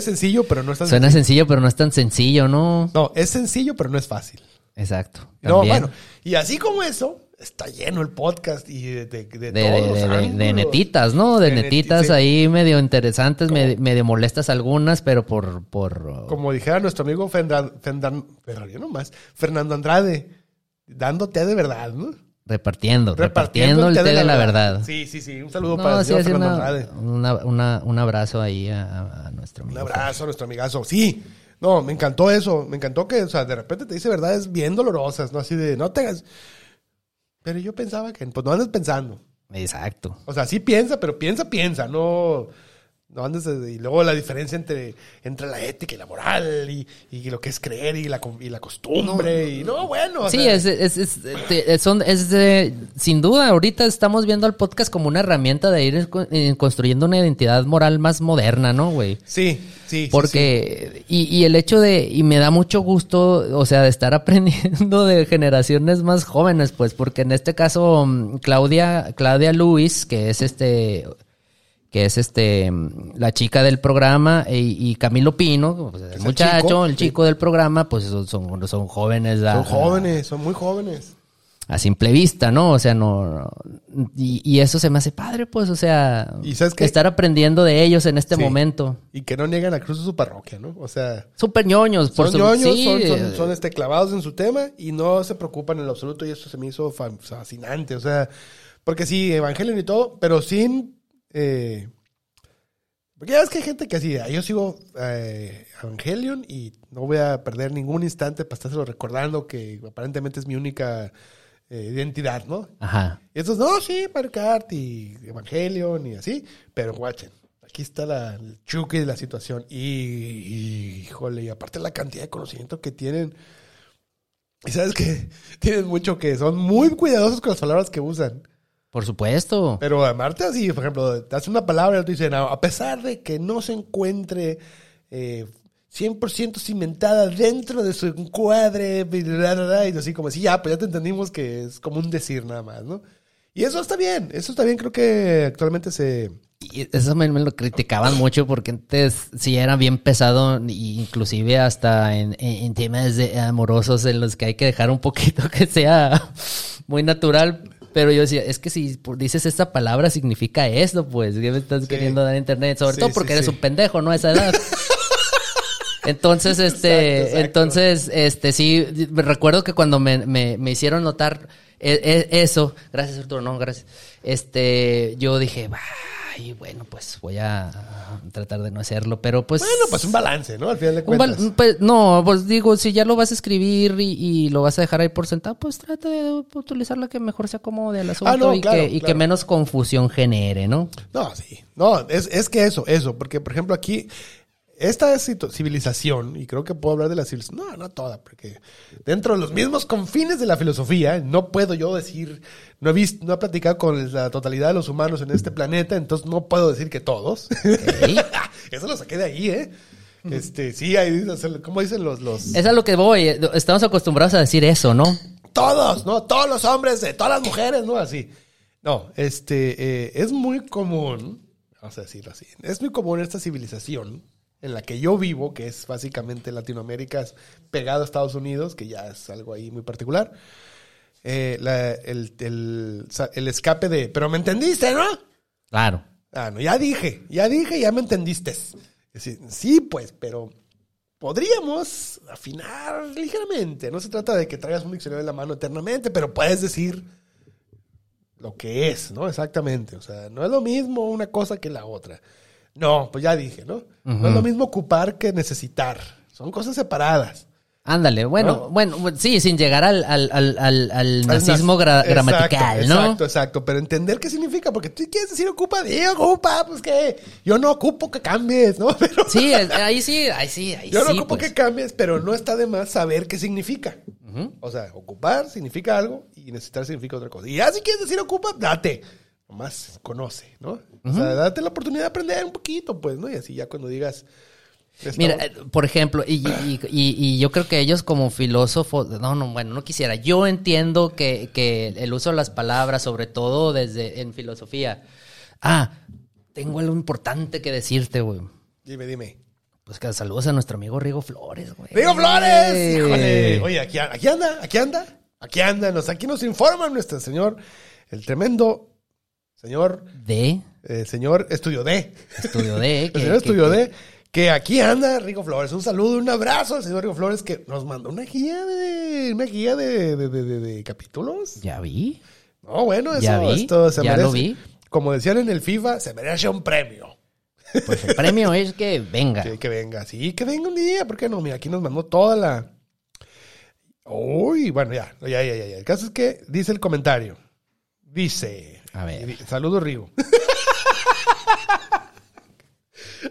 sencillo, pero no es tan Suena sencillo. sencillo, pero no es tan sencillo, ¿no? No, es sencillo, pero no es fácil. Exacto. No, bueno. Y así como eso, está lleno el podcast y de, de, de De, todos los netitas, ¿no? De, De neti- netitas ahí medio interesantes, medio, medio molestas algunas, pero por... por Como dijera nuestro amigo Fernando, Fernando, nomás, Fernando Andrade, dándote de verdad, ¿no? Repartiendo, repartiendo, el té de la verdad. Sí, sí, sí. Un saludo No, para el sí, señor Fernando una- una- una- un abrazo ahí a, a nuestro Un amigo. abrazo a nuestro amigazo. Sí. No, me encantó eso. Me encantó que, o sea, de repente te dice verdades bien dolorosas, ¿no? Así de, no tengas... Pero yo pensaba que, pues no andes pensando. Exacto. O sea, sí piensa, pero piensa, piensa, no... No andes de- y luego la diferencia entre, entre la ética y la moral y, y lo que es creer y la, y la costumbre y no, bueno. Sí, sea, es, es, es, te- son, es de- sin duda, ahorita estamos viendo al podcast como una herramienta de ir eh, construyendo una identidad moral más moderna, ¿no, güey? Sí, sí. sí, Porque, Y, y el hecho de, y me da mucho gusto, o sea, de estar aprendiendo de generaciones más jóvenes, pues, porque en este caso, mm, Claudia, Claudia Luis, que es este, que es este, la chica del programa, y, y Camilo Pino, pues, el el muchacho, chico, el sí. chico del programa, pues son, son, son jóvenes. sí. a- Son jóvenes, son muy jóvenes. A simple vista, ¿no? O sea, no, no- y, y eso se me hace padre, pues, o sea, ¿Y sabes qué? estar aprendiendo de ellos en este Sí. momento. Y que no niegan a cruz a su parroquia, ¿no? O sea, Súper ñoños, por son su ñoños, sí, son, son, son, este, clavados en su tema y no se preocupan en lo absoluto y eso se me hizo fa- fascinante. O sea, porque sí, Evangelion y todo, pero sin... eh, porque ya ves que hay gente que así, ah, yo sigo eh, Evangelion y no voy a perder ningún instante para estárselo recordando que aparentemente es mi única eh, identidad, ¿no? Ajá. Y estos, no, sí, Mario Kart y Evangelion y así, pero guachen, aquí está la, el chuque de la situación. Y, y, híjole, y aparte la cantidad de conocimiento que tienen. Y sabes que tienen mucho que son muy cuidadosos con las palabras que usan. Por supuesto. Pero a Marta, así, por ejemplo, te hace una palabra y te dicen, a pesar de que no se encuentre eh, 100% cimentada dentro de su encuadre, y así como así, ya, pues ya te entendimos que es como un decir nada más, ¿no? Y eso está bien, eso está bien, creo que actualmente se... Y eso me, me lo criticaban mucho porque antes sí era bien pesado, inclusive hasta en, en- en temas de amorosos en los que hay que dejar un poquito que sea muy natural. Pero yo decía, es que si dices esta palabra significa esto, pues, ¿qué me estás queriendo dar internet? Sobre Sí, todo sí, porque eres un pendejo, ¿no? A esa edad. Entonces, este, Exacto, exacto. entonces, este, sí, me recuerdo que cuando me, me, me hicieron notar e- e- eso, gracias Arturo, no, gracias, este, yo dije, ay, bueno, pues voy a tratar de no hacerlo, pero pues... Bueno, pues un balance, ¿no? Al final de cuentas. pues, no, pues digo, si ya lo vas a escribir y, y lo vas a dejar ahí por sentado, pues trata de utilizar la que mejor se acomode al asunto Ah, no, y, claro, que, y que menos confusión genere, ¿no? No, sí. No, es, es que eso, eso. Porque, por ejemplo, aquí, esta civilización, y creo que puedo hablar de la civilización, no, no toda, porque dentro de los mismos confines de la filosofía, no puedo yo decir, no he visto, no he platicado con la totalidad de los humanos en este planeta, entonces no puedo decir que todos. Eso lo saqué de ahí, ¿eh? Este, sí, ahí, ¿cómo dicen los, los... Es a lo que voy, eh, estamos acostumbrados a decir eso, ¿no? todos, ¿no? Todos los hombres, de todas las mujeres, ¿no? Así. No, este, eh, es muy común, vamos a decirlo así, es muy común esta civilización en la que yo vivo, que es básicamente Latinoamérica es pegado a Estados Unidos, que ya es algo ahí muy particular. eh, la- el, el- el escape de, pero me entendiste, ¿no? Claro. Ah, no, ya dije, ya dije, ya me entendiste. Decir, sí, pues, pero podríamos afinar ligeramente. No se trata de que traigas un diccionario en la mano eternamente, pero puedes decir lo que es, ¿no? Exactamente. O sea, no es lo mismo una cosa que la otra. No, pues ya dije, ¿no? No es lo mismo ocupar que necesitar. Son cosas separadas. Ándale, bueno, ¿No? bueno, sí, sin llegar al, al, al, al, al nazismo gra- gramatical, exacto, ¿no? Exacto, exacto. Pero entender qué significa, porque tú quieres decir ocupa, di ocupa, pues que yo no ocupo que cambies, ¿no? Pero Sí, ahí sí, ahí sí, ahí yo no sí. ocupo pues. que cambies, pero no está de más saber qué significa. O sea, ocupar significa algo y necesitar significa otra cosa. Y ya si quieres decir ocupa, date. Nomás conoce, ¿no? O sea, date la oportunidad de aprender un poquito, pues, ¿no? Y así ya cuando digas. Mira, eh, por ejemplo, y, y- y- y yo creo que ellos como filósofos, no, no, bueno, no quisiera. Yo entiendo que, que el uso de las palabras, sobre todo desde en filosofía. Ah, tengo algo importante que decirte, güey. dime, dime. Pues que saludos a nuestro amigo Rigo Flores, güey. ¡Rigo Flores! ¡Híjole! Oye, aquí, aquí anda, aquí anda, aquí anda. Nos, aquí nos informa nuestro señor, el tremendo señor, De señor Estudio D. Estudio D. El que- señor que- Estudio que- D. Que aquí anda Rigo Flores. Un saludo, un abrazo al señor Rigo Flores que nos mandó una guía de, una guía de, de- de- de- capítulos. Ya vi. No, bueno, eso, Ya vi, esto se ya merece. lo vi. Como decían en el FIFA, se merece un premio. Pues el premio es que venga. Que, que venga, sí, que venga un día, ¿por qué no? Mira, aquí nos mandó toda la. Uy, bueno, ya, ya, ya, ya. El caso es que dice el comentario. Dice. A ver. Saludos, Rigo.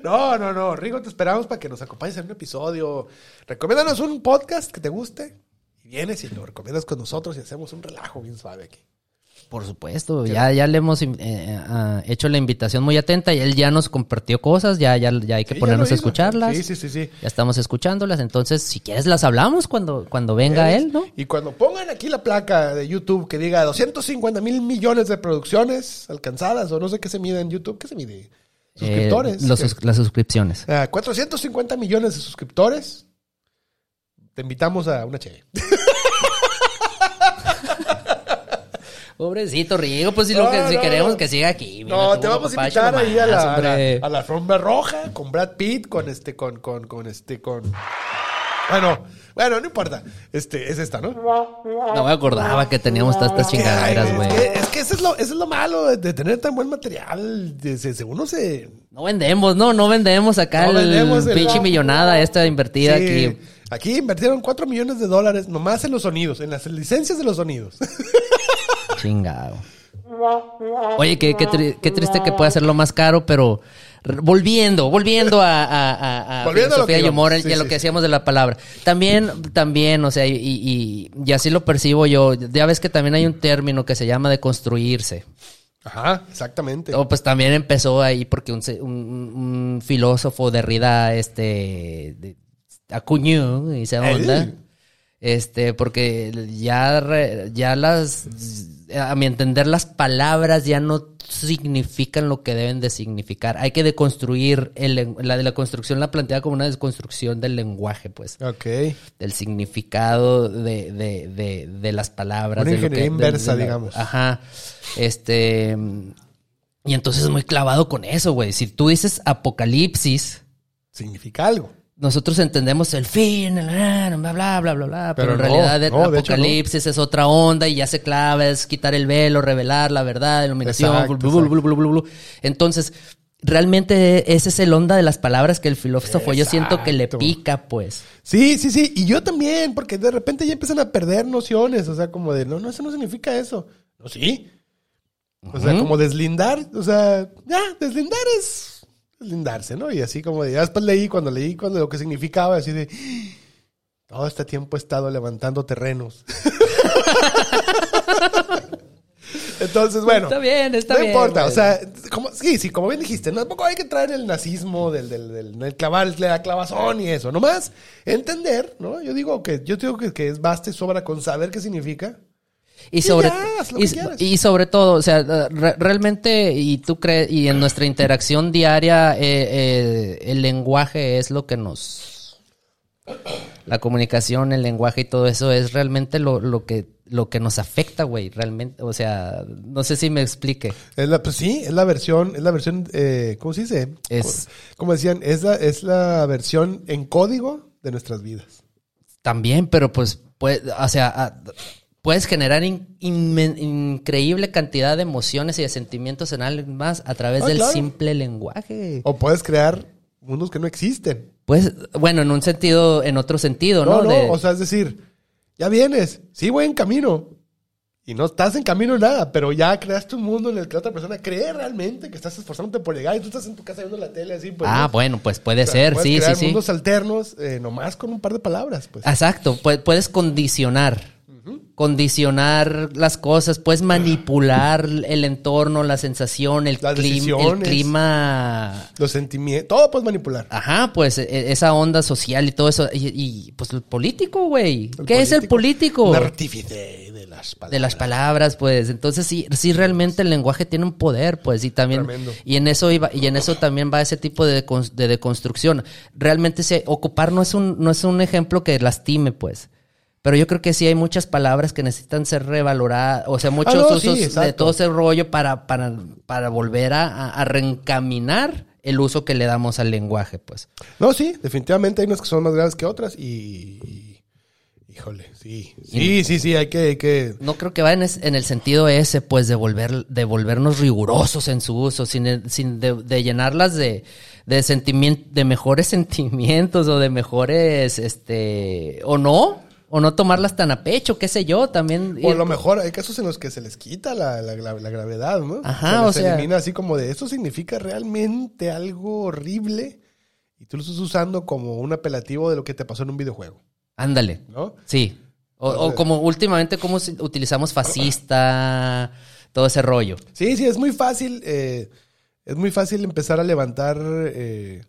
no, no, no. Rigo, te esperamos para que nos acompañes en un episodio. Recomiéndanos un podcast que te guste. Y vienes y lo recomiendas con nosotros y hacemos un relajo bien suave aquí. Por supuesto, ya, ya le hemos eh, ah, hecho la invitación muy atenta y él ya nos compartió cosas, ya, ya, ya hay que Sí, ponernos a escucharlas. Sí, sí, sí, sí. Ya estamos escuchándolas, entonces si quieres las hablamos cuando, cuando venga él, ¿no? Y cuando pongan aquí la placa de YouTube que diga 250 mil millones de producciones alcanzadas, o no sé qué se mide en YouTube, ¿qué se mide? Suscriptores. Eh, los las suscripciones. Ah, 450 millones de suscriptores. Te invitamos a una che. Pobrecito Rigo, pues si, lo No, que, si queremos no. que siga aquí. mira, No, te vamos a invitar ahí a la, a, la, a la alfombra roja con Brad Pitt, con este, con, con, con este, con. Bueno, bueno, no importa. Este, es esta, ¿no? No me acordaba que teníamos todas estas chingaderas, güey. Es que, es que eso, es lo, eso es lo malo de, de tener tan buen material. De- se- se- uno se, No vendemos, no, no vendemos acá No el vendemos el- pinche millonada esta invertida Sí, aquí. Aquí invirtieron 4 millones de dólares nomás en los sonidos, en las licencias de los sonidos. Chingado. Oye, qué, qué, tri- qué triste que pueda hacerlo más caro, pero volviendo, volviendo a, a, a- a Volviendo a lo filosofía que y íbamos, humor sí, y a lo sí. que decíamos de la palabra. También, también, o sea, y, y, y así lo percibo yo. Ya ves que también hay un término que se llama de construirse. Ajá, exactamente. O pues también empezó ahí porque un, un- un filósofo Derrida, este, de- acuñó y se onda. Él. Este, porque ya, re- ya las, a mi entender, las palabras ya no significan lo que deben de significar. Hay que deconstruir el, la de la construcción la plantea como una desconstrucción del lenguaje, pues, Ok. del significado de, de, de, de las palabras. Una de lo ingeniería que- inversa, la- digamos. Ajá. Este, y entonces muy clavado con eso, güey. Si tú dices apocalipsis, Significa algo. Nosotros entendemos el fin, el, bla, bla, bla, bla, bla, pero, Pero en no, realidad el no, de hecho, no. apocalipsis es otra onda y ya se clava, es quitar el velo, revelar la verdad, iluminación, Exacto, blu, blu, blu. Entonces, realmente ese es el onda de las palabras que el filósofo yo siento que le pica, pues. Sí, sí, sí. Y yo también, porque de repente ya empiezan a perder nociones. O sea, como de, no, no, eso no significa eso. No, sí. O sea, como deslindar. O sea, ya, deslindar es deslindarse, ¿no? Y así como de, ya después leí, cuando leí cuando lo que significaba, así de, todo este tiempo he estado levantando terrenos. Entonces, bueno. Está bien, está no bien, importa, güey. o sea, como, sí, sí, como bien dijiste, no, tampoco hay que traer el nazismo del, del, del, del clavar, la clavazón y eso. Nomás entender, ¿no? Yo digo que, yo digo que, que es basta y sobra con saber qué significa. Y sobre, ya, y, sobre todo, o sea, re- realmente, y tú crees, y en nuestra interacción diaria, eh, eh, el lenguaje es lo que nos. La comunicación, el lenguaje y todo eso es realmente lo, lo que lo que nos afecta, güey, realmente, o sea, no sé si me explique. Es la, pues sí, es la versión, es la versión, eh, ¿cómo se dice? Es- Como decían, es la, es la versión en código de nuestras vidas. También, pero pues, puede, o sea, a- puedes generar in- increíble cantidad de emociones y de sentimientos en alguien más a través Ah, del claro. simple lenguaje. O puedes crear mundos que no existen. Pues, bueno, en un sentido, en otro sentido, No, ¿no? no, De- o sea, es decir, ya vienes, sí voy en camino. Y no estás en camino nada, pero ya creaste un mundo en el que la otra persona cree realmente que estás esforzándote por llegar y tú estás en tu casa viendo la tele así. Pues, ah, ¿no? bueno, pues puede O sea, ser, sí, sí, crear sí. mundos alternos eh, nomás con un par de palabras, pues. Exacto, pu- puedes condicionar. Condicionar las cosas, puedes manipular el entorno, la sensación, el, clima, el clima. Los sentimientos, todo puedes manipular. Ajá, pues e- esa onda social y todo eso. Y, y, pues el político, güey. ¿Qué es el político? Un artífice de las palabras. de las palabras, pues. Entonces sí, sí realmente el lenguaje tiene un poder, pues, y también Tremendo. y en eso iba, y en eso también va ese tipo de, de deconstrucción. Realmente se, ocupar no es un no es un ejemplo que lastime, pues. Pero yo creo que sí hay muchas palabras que necesitan ser revaloradas, o sea, muchos Ah, no, sí, usos de todo ese rollo para, para, para volver a, a- reencaminar el uso que le damos al lenguaje, pues. No, sí, definitivamente hay unas que son más grandes que otras y... y- híjole, sí. Sí, sí, sí, hay que... Hay que No creo que va en, es- en el sentido ese, pues, de, volver, de volvernos rigurosos en su uso, sin, sin de, de llenarlas de, de, sentimien- de mejores sentimientos o de mejores, este, o no, o no tomarlas tan a pecho, qué sé yo, también. o a lo mejor hay casos en los que se les quita la, la, la- la gravedad, ¿no? Ajá, Se o les sea- elimina así como de, esto significa realmente algo horrible y tú lo estás usando como un apelativo de lo que te pasó en un videojuego, Ándale, ¿no? sí. O, o como últimamente, como utilizamos fascista, todo ese rollo. Sí, sí, es muy fácil, eh, es muy fácil empezar a levantar eh,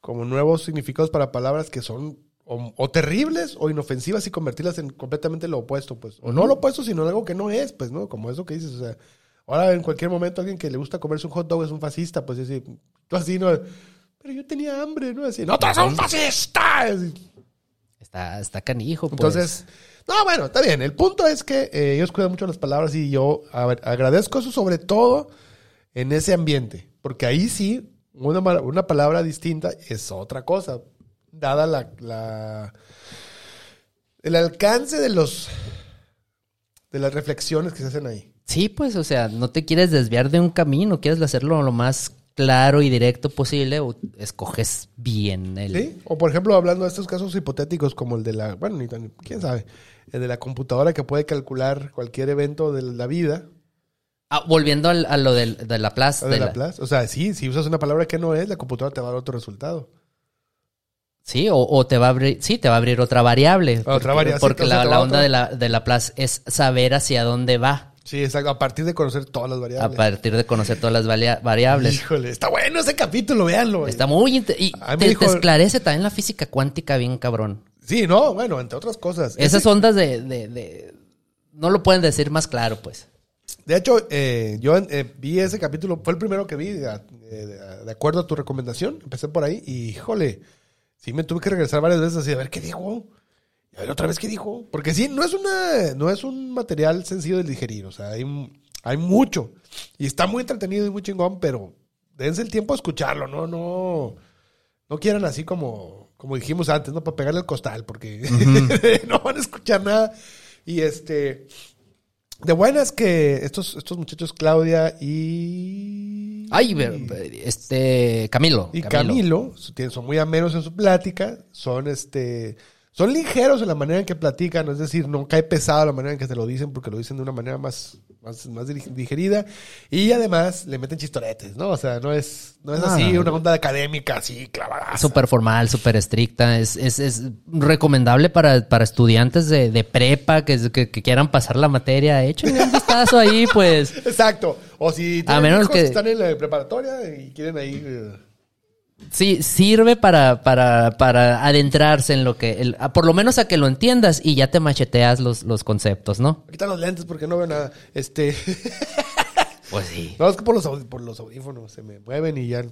como nuevos significados para palabras que son o, o terribles o inofensivas y convertirlas en completamente lo opuesto, pues. O no lo opuesto, sino algo que no es, pues, ¿no? Como eso que dices, o sea, ahora en cualquier momento alguien que le gusta comerse un hot dog es un fascista, pues, así, tú así, ¿no? Pero yo tenía hambre, ¿no? Así, no, tú eres un fascista. Así. Está, está canijo, pues. Entonces, no, bueno, está bien. El punto es que eh, ellos cuidan mucho las palabras y yo a ver, agradezco eso sobre todo en ese ambiente. Porque ahí sí, una, una palabra distinta es otra cosa. Dada la, la- el alcance de los de las reflexiones que se hacen ahí. Sí, pues, o sea, no te quieres desviar de un camino, quieres hacerlo lo más claro y directo posible, o escoges bien el... ¿Sí? O por ejemplo, hablando de estos casos hipotéticos como el de la, bueno, ni tan- quién sabe, el de la computadora que puede calcular cualquier evento de la vida, Ah, volviendo al- a lo del- de la plaza. de la Place. O sea, sí, si usas una palabra que no es, la computadora te va a dar otro resultado. Sí, o, o te va a abrir, sí, te va a abrir otra variable. Otra porque, variable, Porque la, la onda de la, de la plaza es saber hacia dónde va, Sí, exacto. A partir de conocer todas las a variables. partir de conocer todas las variables. Híjole, está bueno ese capítulo, véanlo. Está muy... Y A te, dijo- te esclarece también la física cuántica bien cabrón. Sí, no, bueno, entre otras cosas. Esas Ese- ondas de, de- de- No lo pueden decir más claro, pues. De hecho, eh, yo eh, vi ese capítulo, fue el primero que vi, de- de acuerdo a tu recomendación. Empecé por ahí y, híjole, sí me tuve que regresar varias veces así, a ver qué dijo. Y a ver otra vez qué dijo. Porque sí, no es, una, no es un material sencillo de digerir, o sea, hay, hay mucho. Y está muy entretenido y muy chingón, pero dense el tiempo a escucharlo, ¿no? No, no quieran así como, como dijimos antes, ¿no? Para pegarle al costal, porque no van a escuchar nada. Y este... De buenas que estos, estos muchachos, Claudia y. Ay, ver- este... Camilo. Y Camilo, tienen- son muy amenos en su plática, son este. Son ligeros en la manera en que platican, es decir, no cae pesado la manera en que te lo dicen, porque lo dicen de una manera más, más, más digerida. Y además le meten chistoretes, ¿no? O sea, no es, no es Ah. así una onda académica, así clavada. Súper formal, súper estricta. Es, es, es recomendable para, para estudiantes de, de prepa que, que, que quieran pasar la materia. Échenle un vistazo ahí, pues. Exacto. O si tienen menos hijos que- están en la preparatoria y quieren ahí. eh, Sí, sirve para, para, para adentrarse en lo que... el- a- por lo menos a que lo entiendas y ya te macheteas los, los conceptos, ¿no? Quitan los lentes porque no veo nada. Este. Pues sí. No, es que por los, aud- por los audífonos se me mueven y ya.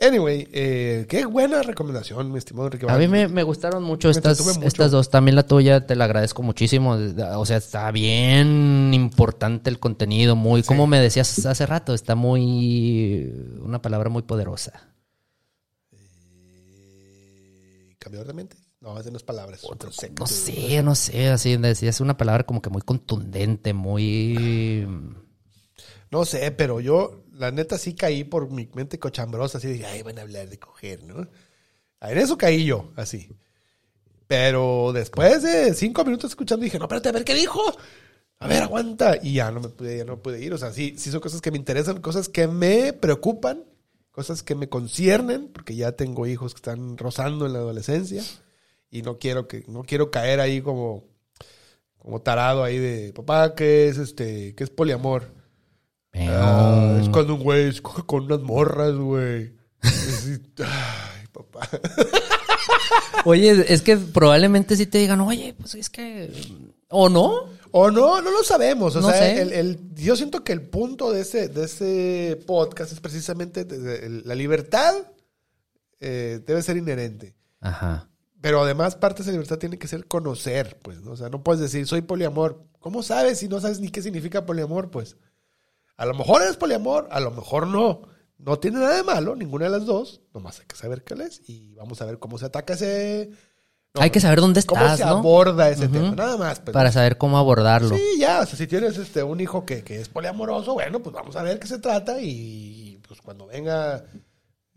Anyway, eh, qué buena recomendación, mi estimado Enrique. A mí me, me gustaron mucho Me estas, mucho. estas dos. También la tuya, te la agradezco muchísimo. O sea, está bien importante el contenido, muy, como me decías hace rato, está muy, una palabra muy poderosa. ¿Cambiador de? No, ese no es palabras. es un concepto. No sé, no sé, así decías una palabra como que muy contundente, muy... No sé, pero yo, la neta, sí caí por mi mente cochambrosa. Así de, ay, van a hablar de coger, ¿no? En eso caí yo, así. Pero después de cinco minutos escuchando, dije, no, espérate, a ver qué dijo. A ver, aguanta. Y ya no me pude, ya no pude ir. O sea, sí, sí son cosas que me interesan, cosas que me preocupan, cosas que me conciernen, porque ya tengo hijos que están rozando en la adolescencia. Y no quiero que, no quiero caer ahí como, como tarado ahí de papá, que es este, que es poliamor. Ah, es cuando un güey escoge con unas morras, güey. Ay, papá. Oye, es que probablemente sí te digan, oye, pues es que. ¿O no? O no, no lo sabemos. O No sea, sé. el, el- yo siento que el punto de ese, de ese podcast es precisamente de- de- el- la libertad eh, debe ser inherente. Ajá. Pero además, parte de esa libertad tiene que ser conocer, pues, ¿no? O sea, no puedes decir, soy poliamor. ¿Cómo sabes si no sabes ni qué significa poliamor? Pues, a lo mejor eres poliamor, a lo mejor no. No tiene nada de malo, ninguna de las dos. Nomás hay que saber qué es y vamos a ver cómo se ataca ese... no, Hay que saber dónde cómo estás, se ¿no? aborda ese tema. Nada más. pues. Para saber cómo abordarlo. Sí, ya, o sea, si tienes este, un hijo que, que es poliamoroso, bueno, pues vamos a ver qué se trata y pues cuando venga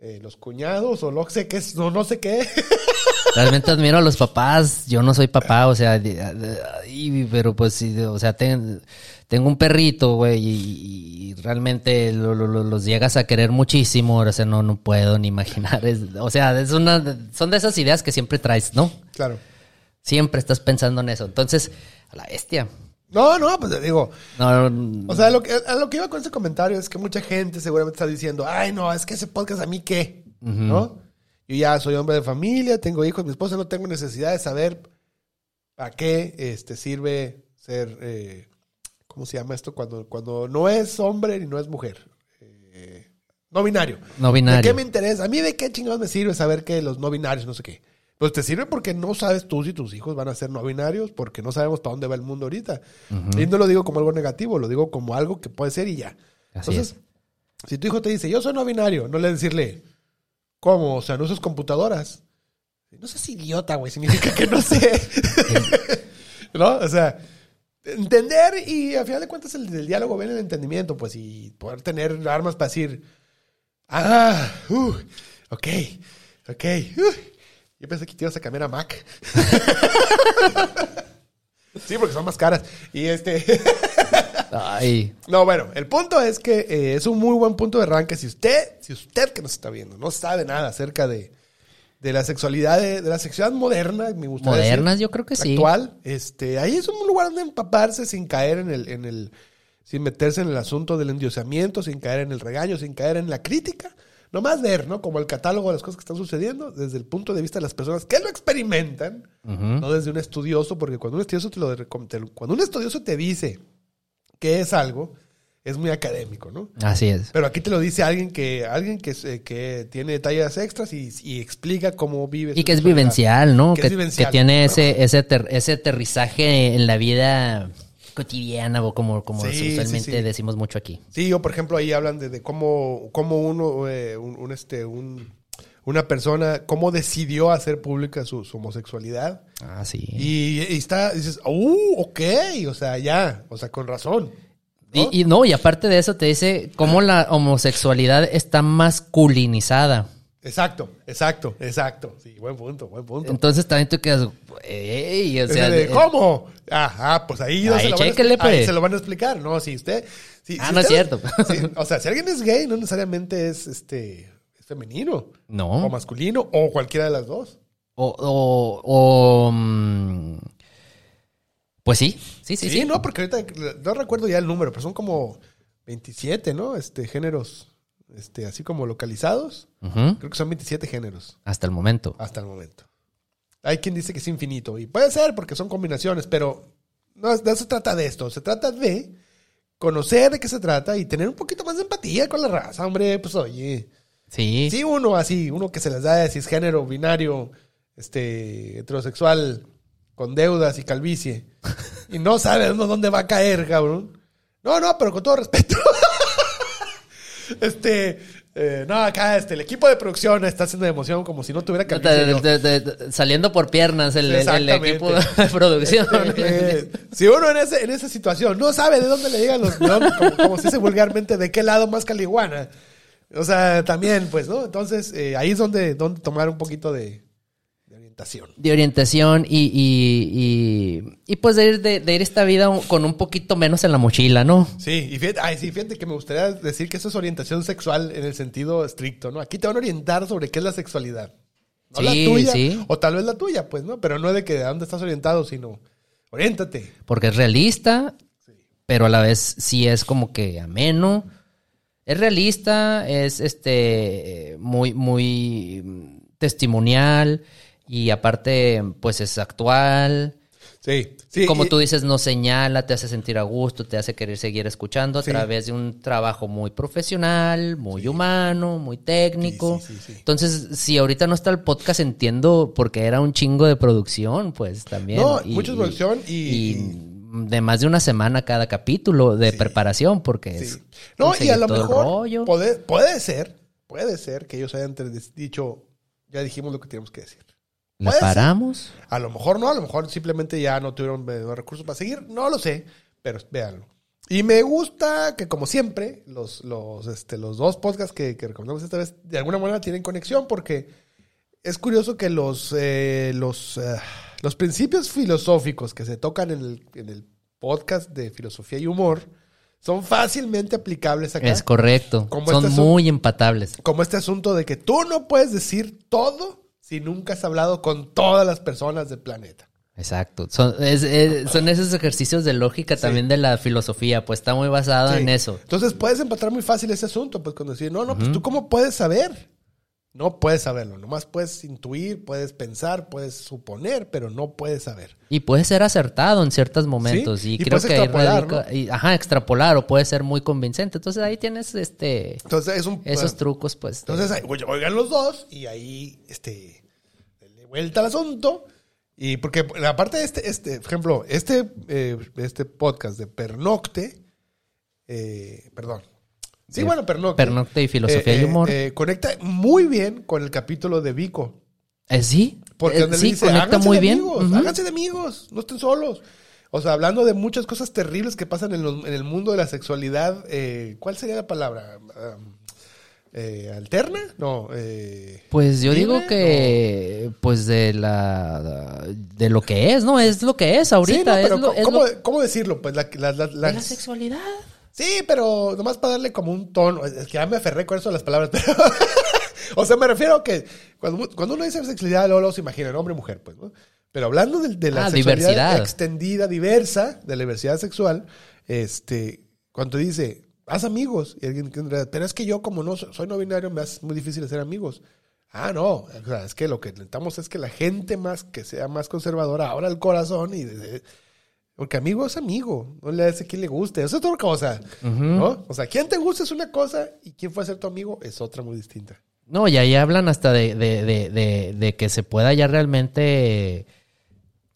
eh, los cuñados o no sé qué, es- no, no sé qué. Realmente admiro a los papás. Yo no soy papá, o sea, pero pues o sea, ten- tengo un perrito, güey, y, y realmente lo- lo- lo- los llegas a querer muchísimo. O sea, no, no puedo ni imaginar. Es- o sea, es una, son de esas ideas que siempre traes, ¿no? claro. Siempre estás pensando en eso. Entonces, a la bestia. No, no, pues te digo, No, no, o sea, lo que, a lo que iba con ese comentario es que mucha gente seguramente está diciendo, ay, no, es que ese podcast a mí qué, ¿no? Yo ya soy hombre de familia, tengo hijos, mi esposa no tengo necesidad de saber para qué este, sirve ser, eh, ¿cómo se llama esto? Cuando, cuando no es hombre ni no es mujer. Eh, no binario. no ¿De binario. qué me interesa? A mí de qué chingados me sirve saber que los no binarios, no sé qué. Pues te sirve porque no sabes tú si tus hijos van a ser no binarios, porque no sabemos para dónde va el mundo ahorita. Y no lo digo como algo negativo, lo digo como algo que puede ser y ya. Así Entonces, si tu hijo te dice, yo soy no binario, no le decirle, ¿cómo? O sea, no usas computadoras. No seas idiota, güey, significa que no sé. ¿No? O sea, entender y al final de cuentas el, el diálogo viene en el entendimiento, pues, y poder tener armas para decir, ah, uh, ok, ok, uh. Yo pensé que te ibas a cambiar a Mac. sí, porque son más caras. Y este... Ay, No, bueno, el punto es que eh, es un muy buen punto de arranque. Si usted, si usted que nos está viendo, no sabe nada acerca de, de la sexualidad, de, de la sexualidad moderna, me gustaría modernas, yo creo que sí. actual, este, ahí es un lugar donde empaparse sin caer en el, en el, sin meterse en el asunto del endiosamiento, sin caer en el regaño, sin caer en la crítica. Nomás ver, ¿no? Como el catálogo de las cosas que están sucediendo desde el punto de vista de las personas que lo experimentan, no desde un estudioso, porque cuando un estudioso te lo te cuando un estudioso te dice que es algo, es muy académico, ¿no? Así es. Pero aquí te lo dice alguien que alguien que, se- que tiene detalles extras y, y explica cómo vive. Y que es vivencial, ¿no? Que Que, es vivencial. que tiene ese, ese, ese aterrizaje en la vida cotidiana o como, como Sí, usualmente sí. decimos mucho aquí. Sí, o por ejemplo ahí hablan de, de cómo, cómo uno, eh, un, un, este, un- una persona, cómo decidió hacer pública su, su homosexualidad. Ah, sí. Y, y está, dices, uh, ok, o sea, ya, o sea, con razón. ¿no? Y, y no, y aparte de eso te dice cómo la homosexualidad está masculinizada. Exacto, exacto, exacto. Sí, buen punto, buen punto. Entonces también tú quedas, ey, o sea, de- ¿Cómo? Ajá, pues ahí, no Ahí se, lo van a, expli- ahí pues. se lo van a explicar. No, si usted. si- Ah, si no es cierto. si- o sea, si alguien es gay, no necesariamente es este es femenino. No. O masculino, o cualquiera de las dos. o, o, o, mm, pues sí, sí, sí, Sí, sí. no, porque ahorita no recuerdo ya el número, pero son como 27, ¿no? Este, géneros, este, así como localizados. Creo que son 27 géneros Hasta el momento. hasta el momento. Hay quien dice que es infinito, y puede ser porque son combinaciones, pero no, no se trata de esto, se trata de conocer de qué se trata y tener un poquito más de empatía con la raza, hombre, pues oye. Sí. Sí, uno así, uno que se les da de cisgénero, binario, este, heterosexual, con deudas y calvicie, y no sabe uno dónde va a caer, cabrón. No, no, pero con todo respeto. este, eh, no, acá este, el equipo de producción está haciendo de emoción como si no tuviera. De- de- de- saliendo por piernas el, el- equipo de producción. Eh, si uno en, ese, en esa situación no sabe de dónde le llegan los, dónde- como, como se dice vulgarmente, de qué lado más caliguana, O sea, también, pues, ¿no? Entonces, eh, ahí es donde, donde tomar un poquito de orientación. De orientación y, y, y, y pues de ir, de, de ir esta vida con un poquito menos en la mochila, ¿no? Sí, y fíjate, ay, sí, fíjate que me gustaría decir que eso es orientación sexual en el sentido estricto, ¿no? Aquí te van a orientar sobre qué es la sexualidad. No la Sí, tuya, sí. o tal vez la tuya, pues, ¿no? Pero no de que de dónde estás orientado, sino oriéntate. Porque es realista, pero a la vez sí es como que ameno. Es realista, es este muy, muy testimonial y aparte, pues es actual. Sí, sí. Como y- tú dices, no señala, te hace sentir a gusto, te hace querer seguir escuchando a Sí. través de un trabajo muy profesional, muy humano, muy técnico. Sí, sí, sí, sí. Entonces, si ahorita no está el podcast, entiendo porque era un chingo de producción, pues también. No, mucha producción y- y de más de una semana cada capítulo de preparación, porque es. No, y a lo mejor puede, puede ser, puede ser que ellos hayan dicho, ya dijimos lo que tenemos que decir. ¿La puede ser. paramos? A lo mejor no, a lo mejor simplemente ya no tuvieron recursos para seguir, no lo sé, pero véanlo. Y me gusta que, como siempre, los, los, este, los dos podcasts que, que recomendamos esta vez, de alguna manera tienen conexión, porque es curioso que los, eh, los, eh, los principios filosóficos que se tocan en el, en el podcast de filosofía y humor son fácilmente aplicables acá. Es correcto. Como Son este muy empatables. Como este asunto de que tú no puedes decir todo si nunca has hablado con todas las personas del planeta. Exacto. Son, es- es- son esos ejercicios de lógica también de la filosofía, pues está muy basado Sí. en eso. Entonces puedes empatar muy fácil ese asunto, pues cuando decir, no, no, pues tú cómo puedes saber. No puedes saberlo, nomás puedes intuir, puedes pensar, puedes suponer, pero no puedes saber. Y puede ser acertado en ciertos momentos. Sí, Y, y creo que ahí extrapolar, radica- y- ajá, extrapolar o puede ser muy convincente. Entonces ahí tienes este Entonces es un... esos trucos, pues. Entonces ahí, oigan los dos y ahí, este, vuelta al asunto. Y porque aparte de este, este, por ejemplo, este, eh, este podcast de Pernocte, eh, perdón. Sí, De bueno, Pernocte. Pernocte y filosofía eh, y eh, humor. eh, conecta muy bien con el capítulo de Vico. Eh, sí, Porque eh, donde le sí, dice, conecta "Háganse muy de bien. Amigos. Háganse de amigos, no estén solos. O sea, hablando de muchas cosas terribles que pasan en, los- en el mundo de la sexualidad, eh, ¿cuál sería la palabra? Um, eh, ¿Alterna? No. Eh, Pues yo ¿libre? digo que, pues de la, de lo que es, ¿no? Es lo que es Sí, ahorita. no, pero es lo- es ¿cómo, lo- cómo decirlo? Pues la, la- la- de la sexualidad. Sí, pero nomás para darle como un tono. Es que ya me aferré con eso de las palabras. Pero o sea, me refiero a que cuando, cuando uno dice sexualidad, luego, se imagina hombre y mujer, pues, ¿no? Pero hablando de, de la Ah, sexualidad diversidad. extendida, diversa, de la diversidad sexual, este, cuando dice, haz amigos, y alguien que- pero es que yo como no soy, no binario, me es muy difícil hacer amigos. Ah, no, o sea, es que lo que necesitamos es que la gente más, que sea más conservadora, abra el corazón y... de- porque amigo es amigo, no le hace a quien le guste, eso es otra cosa, ¿no? O sea, quien te gusta es una cosa y quién fue a ser tu amigo es otra muy distinta. No, y ahí hablan hasta de, de, de, de, de que se pueda ya realmente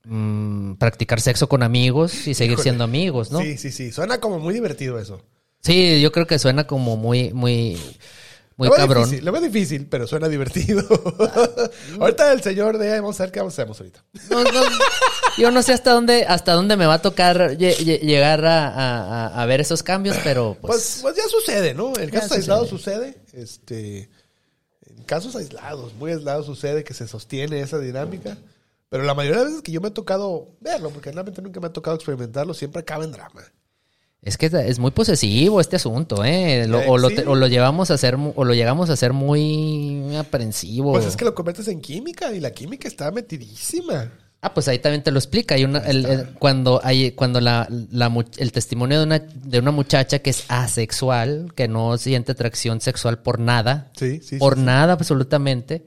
mm, practicar sexo con amigos y seguir Híjole. siendo amigos, ¿no? Sí. Sí, sí, sí, suena como muy divertido eso. yo creo que suena como muy, muy, muy lo cabrón. Difícil, lo veo difícil, pero suena divertido. ahorita el señor de vamos a ver qué vamos a hacer ahorita. No, no, yo no sé hasta dónde, hasta dónde me va a tocar lle- lle- llegar a, a- a- a ver esos cambios, pero Pues, pues, pues ya sucede, ¿no? En casos aislados sucede. Este, en casos aislados, muy aislados sucede que se sostiene esa dinámica. Pero la mayoría de las veces que yo me ha tocado verlo, porque realmente nunca me ha tocado experimentarlo, siempre acaba en drama. Es que es muy posesivo este asunto, ¿eh? Lo- o, lo, Sí. o lo llevamos a mu- o lo llegamos a hacer muy aprensivo. Pues es que lo conviertes en química y la química está metidísima. Ah, pues ahí también te lo explica. Hay una, el- el- cuando hay, cuando la, la el testimonio de una, de una muchacha que es asexual, que no siente atracción sexual por nada, Sí, sí. por sí. nada absolutamente,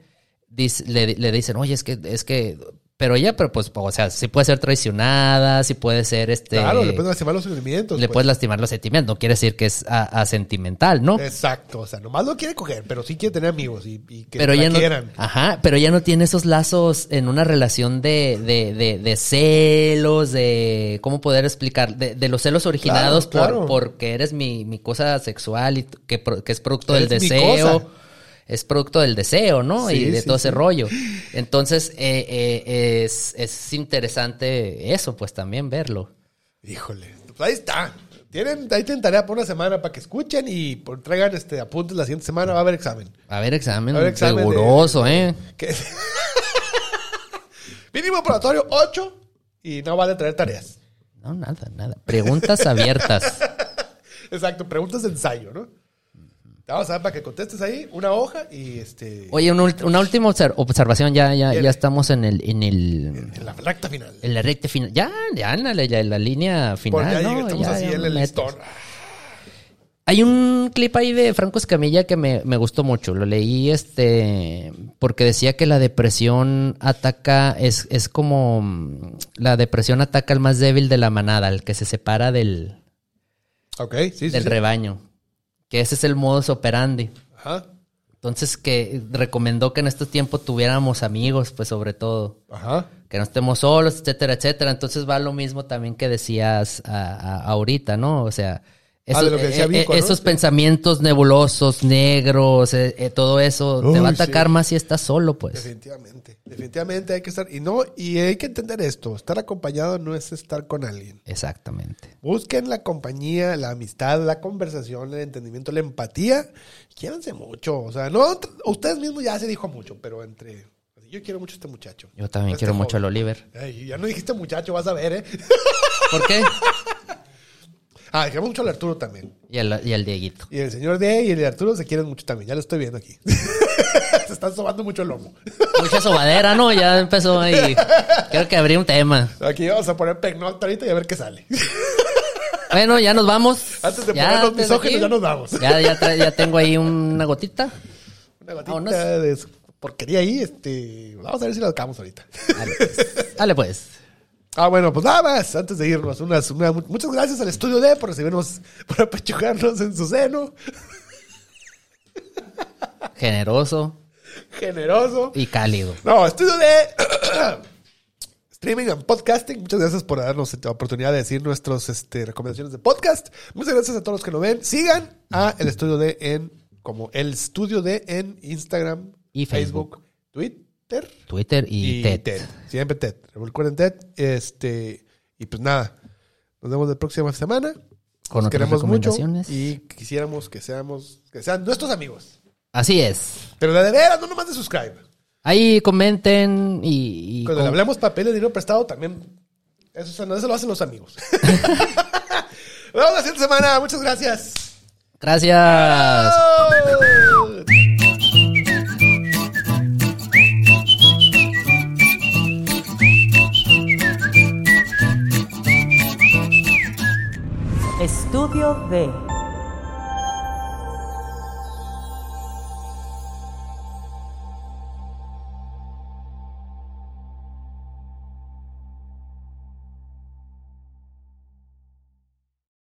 dice- le, le dicen, oye, es que, es que, pero ella, pero pues, o sea, sí puede ser traicionada, sí puede ser este. Claro, le puedes lastimar los sentimientos. le pues. puedes lastimar los sentimientos. No quiere decir que es a- asentimental, ¿no? Exacto, o sea, nomás lo quiere coger, pero sí quiere tener amigos y, y que pero la ya no, quieran. ajá, pero ya no tiene esos lazos en una relación de, de, de, de celos, de cómo poder explicar, de, de los celos originados Claro, claro. por porque eres mi, mi cosa sexual y que, que es producto Eres del mi deseo. cosa. Es producto del deseo, ¿no? Sí, y de sí, todo sí. ese rollo. Entonces, eh, eh, es, es interesante eso, pues también verlo. Híjole, pues ahí está. tienen, ahí tienen tarea por una semana para que escuchen y por- traigan este apuntes la siguiente semana. Va a haber examen. A examen, A ver, examen de- riguroso, ¿eh? Que- Mínimo probatorio 8 y no vale traer tareas. No, nada, nada. Preguntas abiertas. Exacto, preguntas de ensayo, ¿no? Vamos a dar para que contestes ahí una hoja y este Oye, una, una última obser- observación. Ya, ya, ya estamos en el, en el, en la recta final. en la recta final. Ya, ya en la, ya en la línea final, ya ¿no? estamos Ya, así ya en el listón. Hay un clip ahí de Franco Escamilla que me, me gustó mucho. Lo leí este porque decía que la depresión ataca, es, es como la depresión ataca al más débil de la manada, al que se separa del, Ok, sí, del sí. rebaño. Que ese es el modus operandi. Ajá. Entonces que recomendó que en estos tiempos tuviéramos amigos, pues sobre todo. Ajá. Que no estemos solos, etcétera, etcétera. Entonces va lo mismo también que decías a- a- ahorita, ¿no? O sea, Ah, de lo que decía eh, eh, esos pensamientos nebulosos, negros, eh, eh, todo eso te va a atacar sí. más si estás solo, pues. Definitivamente. Definitivamente hay que estar y no y hay que entender esto, estar acompañado no es estar con alguien. Exactamente. Busquen la compañía, la amistad, la conversación, el entendimiento, la empatía. Quiéranse mucho. O sea, no, ustedes mismos ya se dijo mucho, pero entre. Yo quiero mucho a este muchacho. Yo también Este quiero mucho al. Oliver. Ay, ya no dijiste muchacho, vas a ver, ¿eh? ¿Por qué? Ah, queremos mucho al Arturo también. Y al, y al Dieguito. Y el señor D y el Arturo se quieren mucho también. Ya lo estoy viendo aquí. se están sobando mucho el lomo. Mucha sobadera, ¿no? Ya empezó ahí. Creo que abrí un tema. Aquí vamos a poner Pegnote ahorita y a ver qué sale. Bueno, ya nos vamos. Antes de Ya, antes de misóginos, ya nos vamos. Ya, ya, ya tengo ahí una gotita. Una gotita Vámonos. de porquería ahí. Este, vamos a ver si la acabamos ahorita. Dale pues. Dale, pues. Ah, bueno, pues nada más, antes de irnos, unas, una- muchas gracias al estudio D por recibirnos, por apechugarnos en su seno, Generoso generoso. y cálido. No, estudio D, streaming and podcasting, muchas gracias por darnos la oportunidad de decir nuestras este, recomendaciones de podcast. Muchas gracias a todos los que nos ven. Sigan a el estudio D en, como el estudio D en Instagram, Y Facebook. Twitter Twitter y, y TED. TED. Siempre TED. Recuerden TED. Este, y pues nada, nos vemos la próxima semana. Con Nos queremos mucho y quisiéramos que seamos, que sean nuestros amigos. Así es. Pero de veras, no nomás de subscribe. Ahí comenten y... y Cuando le hablemos papel de dinero prestado, también. Eso, eso lo hacen los amigos. Nos vemos la siguiente semana. Muchas gracias. Gracias. Estudio D.